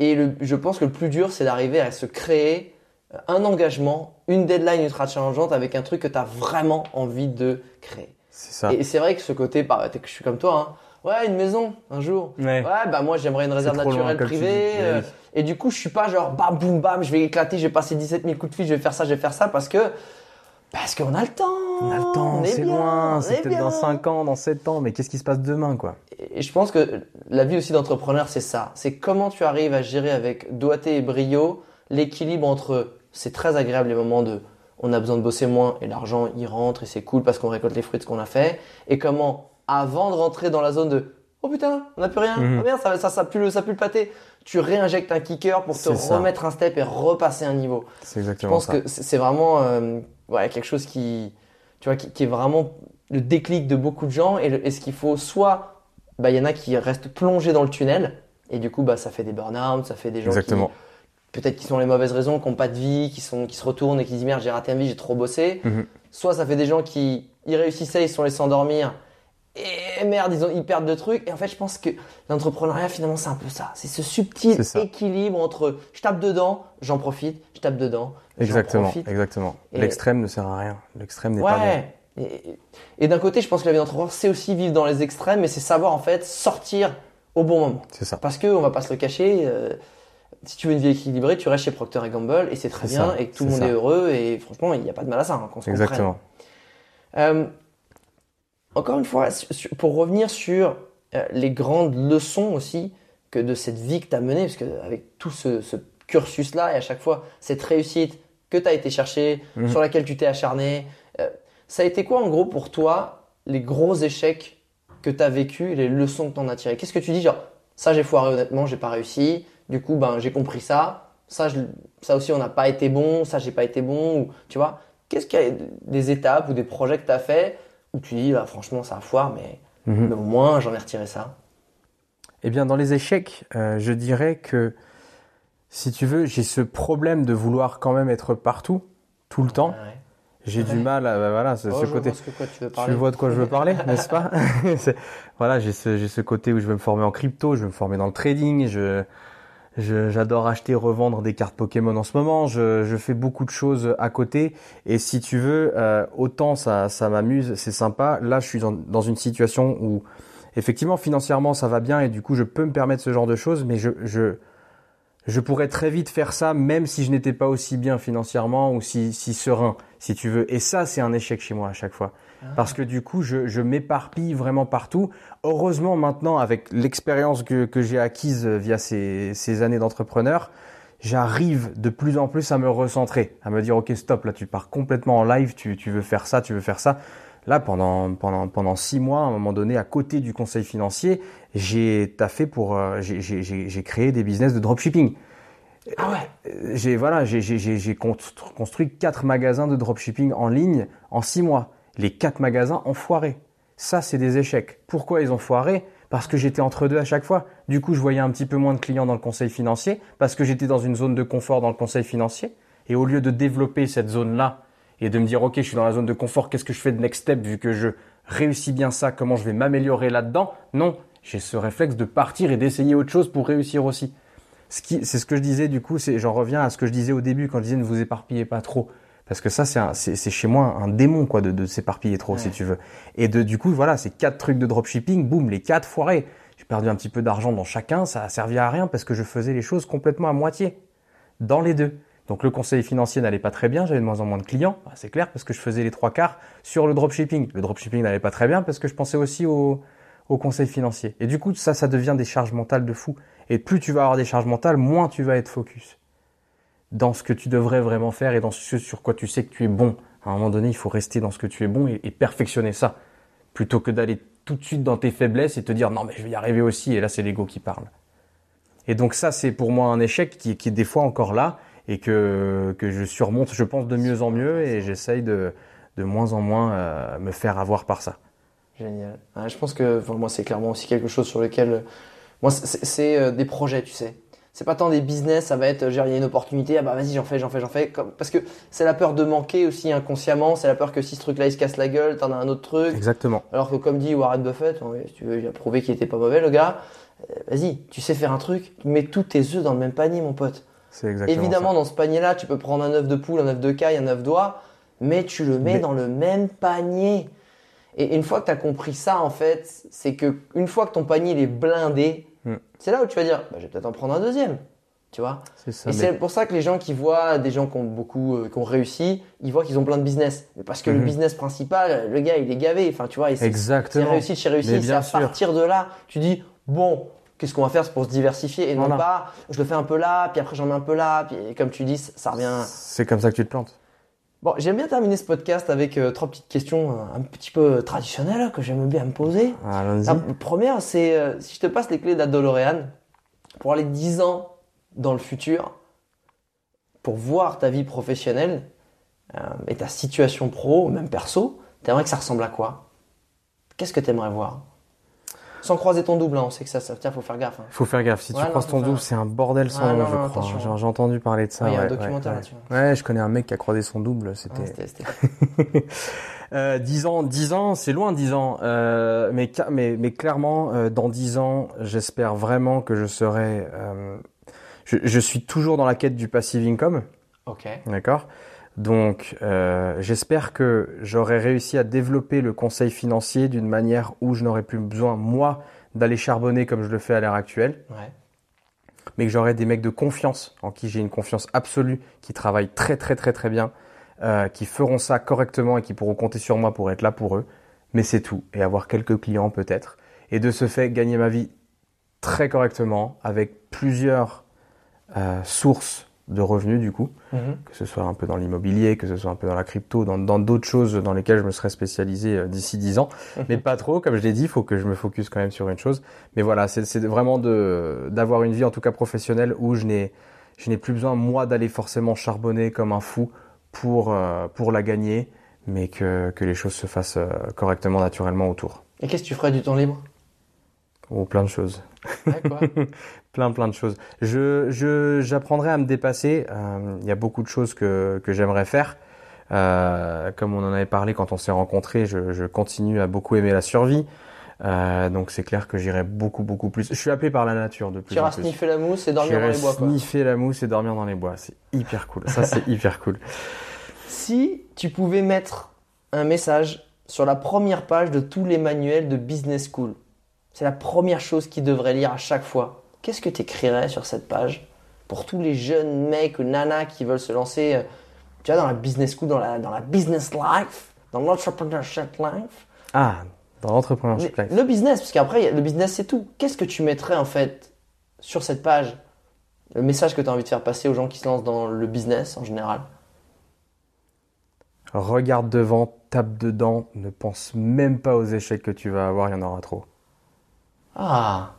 Et le, je pense que le plus dur, c'est d'arriver à se créer euh, un engagement, une deadline ultra challengeante avec un truc que tu as vraiment envie de créer. C'est ça. Et c'est vrai que ce côté, bah, que je suis comme toi, hein. Ouais, une maison, un jour. Ouais. Ouais, bah moi j'aimerais une réserve loin, naturelle privée. euh, oui. et du coup, je suis pas genre bam boum bam, je vais éclater, je vais passer 17 000 coups de fil, je vais faire ça, je vais faire ça parce que parce qu'on a le temps. On a le temps, c'est loin, c'est est peut-être dans bien. 5 ans, dans 7 ans, mais qu'est-ce qui se passe demain, quoi? Et je pense que la vie aussi d'entrepreneur, c'est ça. C'est comment tu arrives à gérer avec doigté et brio l'équilibre entre c'est très agréable les moments de on a besoin de bosser moins et l'argent il rentre et c'est cool parce qu'on récolte les fruits de ce qu'on a fait et comment avant de rentrer dans la zone de oh putain on n'a plus rien oh merde ça ça ça pue le ça pue le pâté tu réinjectes un kicker pour te ça. remettre un step et repasser un niveau C'est je exactement pense ça. que c'est vraiment euh, ouais, quelque chose qui, tu vois, qui, qui est vraiment le déclic de beaucoup de gens. Et, le- et ce qu'il faut, soit, bah, il y en a qui restent plongés dans le tunnel. Et du coup, bah, ça fait des burn-out, ça fait des gens Exactement. qui, peut-être qui sont les mauvaises raisons, qui n'ont pas de vie, qui, sont, qui se retournent et qui disent merde, j'ai raté ma vie, j'ai trop bossé. Mhm. Soit ça fait des gens qui, ils réussissaient, ils se sont laissés endormir. Et merde, ils, ont, ils perdent de trucs. Et en fait, je pense que l'entrepreneuriat, finalement, c'est un peu ça. C'est ce subtil ça. équilibre entre je tape dedans, j'en profite, je tape dedans, Exactement, profite. exactement. Et- L'extrême ne sert à rien. L'extrême n'est pas bien. Ouais. Et, d'un côté, je pense que la vie d'entrepreneur, c'est aussi vivre dans les extrêmes, mais c'est savoir en fait sortir au bon moment. C'est ça. Parce que on va pas se le cacher. euh, si tu veux une vie équilibrée, tu restes chez Procter Gamble et c'est très bien ça, et que tout le monde ça. est heureux et franchement, il n'y a pas de mal à ça. hein, qu'on se comprenne. Exactement. Euh, encore une fois, pour revenir sur euh, les grandes leçons aussi que de cette vie que tu as menée, parce que avec tout ce, ce cursus-là et à chaque fois cette réussite que tu as été chercher, Mhm. sur laquelle tu t'es acharné, euh, ça a été quoi en gros pour toi les gros échecs que tu as vécu les leçons que tu en as tirées? Qu'est-ce que tu dis genre ça j'ai foiré honnêtement, j'ai pas réussi, du coup ben j'ai compris ça, ça, je- ça aussi, on n'a pas été bon, ça, j'ai pas été bon, ou tu vois. Qu'est-ce qu'il y a des étapes ou des projets que tu as fait où tu dis, bah, franchement, ça a foire, mais, Mhm. mais au moins, j'en ai retiré ça. Eh bien, dans les échecs, euh, je dirais que si tu veux, j'ai ce problème de vouloir quand même être partout, tout le temps. Ouais. J'ai Ouais. du mal à, bah, voilà, ce, Oh, côté. que quoi tu veux Tu parler. vois de quoi je veux parler, n'est-ce pas? Voilà, j'ai ce, ce côté où je veux me former en crypto, je veux me former dans le trading, je- j'adore acheter, revendre des cartes Pokémon en ce moment, je, je fais beaucoup de choses à côté. Et si tu veux, euh, autant ça, ça m'amuse, c'est sympa. Là, je suis dans, dans une situation où, effectivement, financièrement, ça va bien et du coup, je peux me permettre ce genre de choses, mais je, je, je pourrais très vite faire ça, même si je n'étais pas aussi bien financièrement ou si, si serein, si tu veux. Et ça, c'est un échec chez moi à chaque fois. Parce que du coup, je, je m'éparpille vraiment partout. Heureusement, maintenant, avec l'expérience que, que j'ai acquise via ces, ces années d'entrepreneur, j'arrive de plus en plus à me recentrer, à me dire, OK, stop, là, tu pars complètement en live, tu, tu veux faire ça, tu veux faire ça. Là, pendant, pendant, pendant six mois, à un moment donné, à côté du conseil financier, j'ai taffé pour, euh, j'ai- créé des business de dropshipping. Ah ouais. Euh, J'ai voilà, j'ai- j'ai j'ai- j'ai constru- construit quatre magasins de dropshipping en ligne en six mois. Les quatre magasins ont foiré. Ça, c'est des échecs. Pourquoi ils ont foiré? Parce que j'étais entre deux à chaque fois. Du coup, je voyais un petit peu moins de clients dans le conseil financier parce que j'étais dans une zone de confort dans le conseil financier. Et au lieu de développer cette zone-là et de me dire, OK, je suis dans la zone de confort, qu'est-ce que je fais de next step vu que je réussis bien ça, comment je vais m'améliorer là-dedans? Non, j'ai ce réflexe de partir et d'essayer autre chose pour réussir aussi. C'est ce que je disais du coup, j'en reviens à ce que je disais au début quand je disais ne vous éparpillez pas trop. Parce que ça, c'est, chez moi un démon, quoi, de, de s'éparpiller trop, si tu veux. Et de, du coup, voilà, ces quatre trucs de dropshipping, boum, les quatre foirés. J'ai perdu un petit peu d'argent dans chacun, ça a servi à rien parce que je faisais les choses complètement à moitié. Dans les deux. Donc le conseil financier n'allait pas très bien, j'avais de moins en moins de clients, Ah, c'est clair, parce que je faisais les trois quarts sur le dropshipping. Le dropshipping n'allait pas très bien parce que je pensais aussi au, au conseil financier. Et du coup, ça, ça devient des charges mentales de fou. Et plus tu vas avoir des charges mentales, moins tu vas être focus dans ce que tu devrais vraiment faire et dans ce sur quoi tu sais que tu es bon. À un moment donné, il faut rester dans ce que tu es bon et, et perfectionner ça, plutôt que d'aller tout de suite dans tes faiblesses et te dire non mais je vais y arriver aussi. Et là, c'est l'ego qui parle. Et donc ça, c'est pour moi un échec qui, qui est des fois encore là et que, que je surmonte, je pense, de mieux en mieux et j'essaye de, de moins en moins euh, me faire avoir par ça. Génial. Ouais, je pense que enfin, moi, c'est clairement aussi quelque chose sur lequel. Moi, c'est, euh, des projets, tu sais. C'est pas tant des business, ça va être, euh, genre, il y a une opportunité, ah bah vas-y, j'en fais, j'en fais, j'en fais. Comme- Parce que c'est la peur de manquer aussi inconsciemment, c'est la peur que si ce truc-là il se casse la gueule, t'en as un autre truc. Exactement. Alors que comme dit Warren Buffett, si tu veux, il a prouvé qu'il était pas mauvais le gars. euh, Vas-y, tu sais faire un truc, mets tous tes œufs dans le même panier, mon pote. C'est exactement Évidemment, dans ce panier-là, tu peux prendre un œuf de poule, un œuf de caille, un œuf d'oie, mais tu le mets Mais- dans le même panier. Et une fois que tu as compris ça, en fait, c'est que une fois que ton panier il est blindé, Hmm. c'est là où tu vas dire, bah, je vais peut-être en prendre un deuxième. Tu vois ça. Et mais- c'est pour ça que les gens qui voient des gens qui ont beaucoup, euh, qui ont réussi, ils voient qu'ils ont plein de business. Mais parce que le Mhm. business principal, le gars, il est gavé. Enfin, tu vois, et c'est c'est Exactement. réussite chez Mais réussite. C'est à sûr. partir de là, tu dis, bon, qu'est-ce qu'on va faire c'est pour se diversifier et non Voilà. pas, je le fais un peu là, puis après j'en mets un peu là, puis comme tu dis, ça revient. C'est comme ça que tu te plantes. Bon, j'aime bien terminer ce podcast avec euh, trois petites questions euh, un petit peu traditionnelles que j'aime bien me poser. Allons-y. La première, c'est euh, si je te passe les clés d'Adolorean pour aller 10 ans dans le futur, pour voir ta vie professionnelle euh, et ta situation pro, même perso, t'aimerais que ça ressemble à quoi? Qu'est-ce que t'aimerais voir? Sans croiser ton double, hein, on sait que ça, ça tiens, faut faire gaffe. hein. Faut faire gaffe. Si Ouais, tu non, croises ton faire- double, c'est un bordel sans Ah, nom, non, je non, crois. attention. J'ai entendu parler de ça. Ouais, il y a un documentaire là-dessus. Ouais. Ouais, je connais un mec qui a croisé son double. C'était euh, 10 ans. 10 ans, c'est loin 10 ans. Euh, mais, mais, mais clairement, euh, dans 10 ans, j'espère vraiment que je serai. euh, je, je suis toujours dans la quête du passive income. ok. D'accord? Donc, euh, j'espère que j'aurai réussi à développer le conseil financier d'une manière où je n'aurai plus besoin, moi, d'aller charbonner comme je le fais à l'heure actuelle, Ouais. mais que j'aurai des mecs de confiance, en qui j'ai une confiance absolue, qui travaillent très très très très bien, euh, qui feront ça correctement et qui pourront compter sur moi pour être là pour eux. Mais c'est tout. Et avoir quelques clients peut-être. Et de ce fait, gagner ma vie très correctement avec plusieurs euh, sources de revenus du coup Mhm. que ce soit un peu dans l'immobilier, que ce soit un peu dans la crypto, dans d'autres choses dans lesquelles je me serais spécialisé euh, d'ici 10 ans, mais pas trop, comme je l'ai dit, il faut que je me focus quand même sur une chose. Mais voilà, c'est vraiment d'avoir une vie en tout cas professionnelle où je n'ai Je n'ai plus besoin, moi, d'aller forcément charbonner comme un fou pour, euh, pour la gagner, mais que, que les choses se fassent euh, correctement, naturellement autour. Et qu'est-ce que tu ferais du temps libre? Oh, plein de choses. Ouais, quoi plein, plein de choses. Je, je, j'apprendrai à me dépasser. Euh, Il y a beaucoup de choses que, que j'aimerais faire. Euh, comme on en avait parlé quand on s'est rencontrés, je, je continue à beaucoup aimer la survie. Euh, donc c'est clair que j'irai beaucoup, beaucoup plus. Je suis appelé par la nature de plus Tu iras sniffer la mousse et dormir dans les bois, quoi. sniffer la mousse et dormir dans les bois. C'est hyper cool. Ça, c'est hyper cool. Si tu pouvais mettre un message sur la première page de tous les manuels de Business School, c'est la première chose qu'ils devraient lire à chaque fois. Qu'est-ce que tu écrirais sur cette page pour tous les jeunes mecs ou nanas qui veulent se lancer euh, tu vois, dans la business school, dans la, dans la business life, dans l'entrepreneurship life? Ah, dans l'entrepreneurship life. Le business, parce qu'après, le business, c'est tout. Qu'est-ce que tu mettrais en fait sur cette page? Le message que tu as envie de faire passer aux gens qui se lancent dans le business en général? Regarde devant, tape dedans, ne pense même pas aux échecs que tu vas avoir, il y en aura trop. Ah,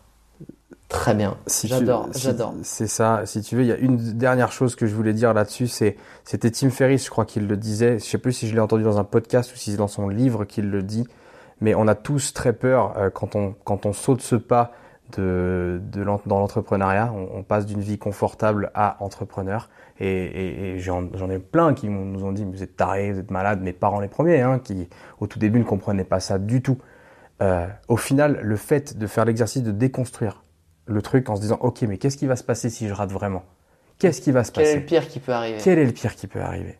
très bien. Si j'adore, si- j'adore. C'est ça. Si tu veux, il y a une dernière chose que je voulais dire là-dessus. C'est, c'était Tim Ferriss, je crois qu'il le disait. Je sais plus si je l'ai entendu dans un podcast ou si c'est dans son livre qu'il le dit. Mais on a tous très peur euh, quand on quand on saute ce pas de, de dans l'entrepreneuriat. On, on passe d'une vie confortable à entrepreneur. Et, et, et j'en, ai plein qui nous ont dit vous êtes tarés, vous êtes malades. Mes parents les premiers, hein, qui au tout début ne comprenaient pas ça du tout. Euh, au final, le fait de faire l'exercice de déconstruire le truc en se disant ok mais qu'est-ce qui va se passer si je rate vraiment? Qu'est-ce qui va se Quel est passer? le pire qui peut arriver? Quel est le pire qui peut arriver?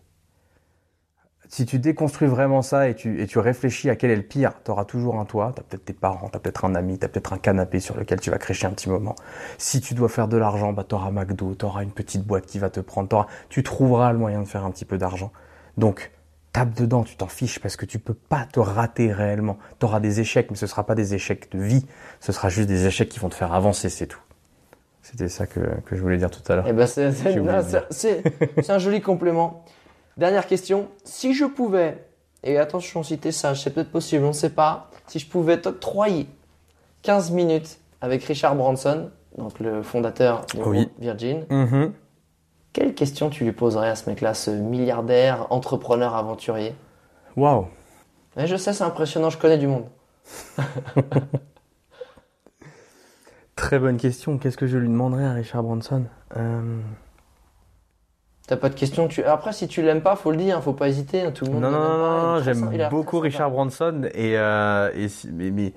Si tu déconstruis vraiment ça et tu, et tu réfléchis à quel est le pire, tu auras toujours un toit, tu as peut-être tes parents, tu as peut-être un ami, tu as peut-être un canapé sur lequel tu vas crécher un petit moment. Si tu dois faire de l'argent, bah, tu auras McDo, tu auras une petite boîte qui va te prendre, t'auras- tu trouveras le moyen de faire un petit peu d'argent. Donc, tape dedans, tu t'en fiches parce que tu peux pas te rater réellement. Tu auras des échecs, mais ce sera pas des échecs de vie, ce sera juste des échecs qui vont te faire avancer, c'est tout. C'était ça que, que je voulais dire tout à l'heure. Eh ben, c'est, de un joli complément. Dernière question. Si je pouvais, et attention, si t'es sage, c'est peut-être possible, on ne sait pas, si je pouvais t'octroyer 15 minutes avec Richard Branson, donc le fondateur Oui. groupe Virgin, Mhm. Quelle question tu lui poserais à ce mec-là, ce milliardaire, entrepreneur, aventurier? Waouh. Mais Je sais, c'est impressionnant, je connais du monde. Très bonne question. Qu'est-ce que je lui demanderais à Richard Branson? Euh, T'as pas de questions tu... Après, si tu l'aimes pas, faut le dire, faut pas hésiter, hein, tout le monde Non, non, non, j'aime beaucoup Richard. Branson et, euh, et si- mais, mais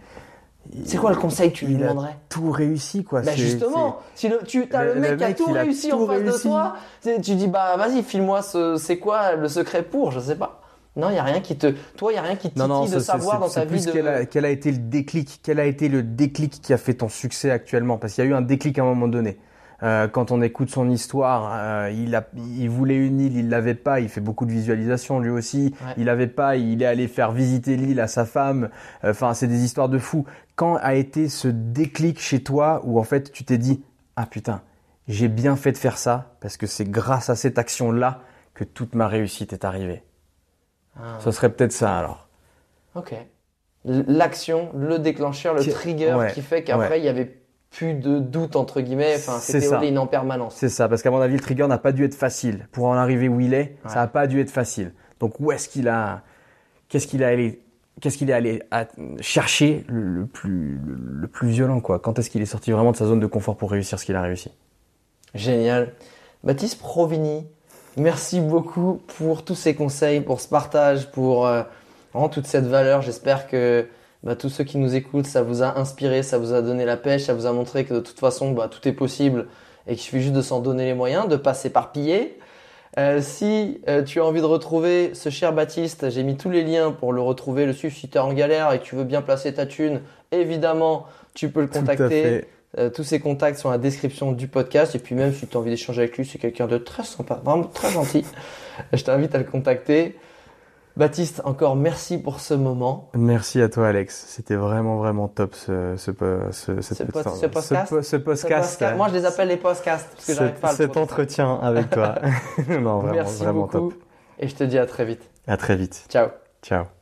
C'est quoi le conseil que tu lui il a demanderais tout réussi quoi. Bah justement, si le, tu as Le- le, mec qui a tout a réussi tout en face de toi, tu dis bah vas-y, file-moi ce, c'est quoi le secret pour, je sais pas. Non, il y a rien qui te, toi, il y a rien qui te non, non, de savoir dans ta vie plus de. quel a, quel a été le déclic, quel a été le déclic qui a fait ton succès actuellement Parce qu'il y a eu un déclic à un moment donné. Euh, quand on écoute son histoire, euh, il, a, il voulait une île, il l'avait pas. Il fait beaucoup de visualisation lui aussi. Ouais. Il avait pas. Il est allé faire visiter l'île à sa femme. Enfin, c'est des histoires de fou. Quand a été ce déclic chez toi où en fait tu t'es dit ah putain j'ai bien fait de faire ça parce que c'est grâce à cette action là que toute ma réussite est arrivée. Ah, Ce serait peut-être ça alors. ok. L'action, le déclencheur, le Qui- trigger ouais, qui fait qu'après ouais. il y avait plus de doute entre guillemets. Enfin, C'est c'était ça. all-in en permanence. C'est ça, parce qu'à mon avis, le trigger n'a pas dû être facile. Pour en arriver où il est, Ouais. ça n'a pas dû être facile. Donc où est-ce qu'il a, qu'est-ce qu'il a allé, qu'est-ce qu'il est allé à- chercher le, le plus, le, le plus violent quoi? Quand est-ce qu'il est sorti vraiment de sa zone de confort pour réussir ce qu'il a réussi? Génial. Baptiste Provini, merci beaucoup pour tous ces conseils, pour ce partage, pour euh, vraiment toute cette valeur. J'espère que bah, tous ceux qui nous écoutent, ça vous a inspiré, ça vous a donné la pêche, ça vous a montré que de toute façon, bah, tout est possible et qu'il suffit juste de s'en donner les moyens, de pas s'éparpiller. Euh, si euh, tu as envie de retrouver ce cher Baptiste, j'ai mis tous les liens pour le retrouver, le suivre si tu es en galère et que tu veux bien placer ta thune. Évidemment, tu peux le contacter. Euh, tous ses contacts sont dans la description du podcast. Et puis même si tu as envie d'échanger avec lui, c'est quelqu'un de très sympa, vraiment très gentil. Je t'invite à le contacter. Baptiste, encore merci pour ce moment. Merci à toi, Alex. C'était vraiment vraiment top ce podcast po- ce podcast. Moi, je les appelle les podcasts parce que j'arrive pas à cet entretien avec toi. non, vraiment Merci vraiment beaucoup. top. Et je te dis à très vite. À très vite. Ciao. Ciao.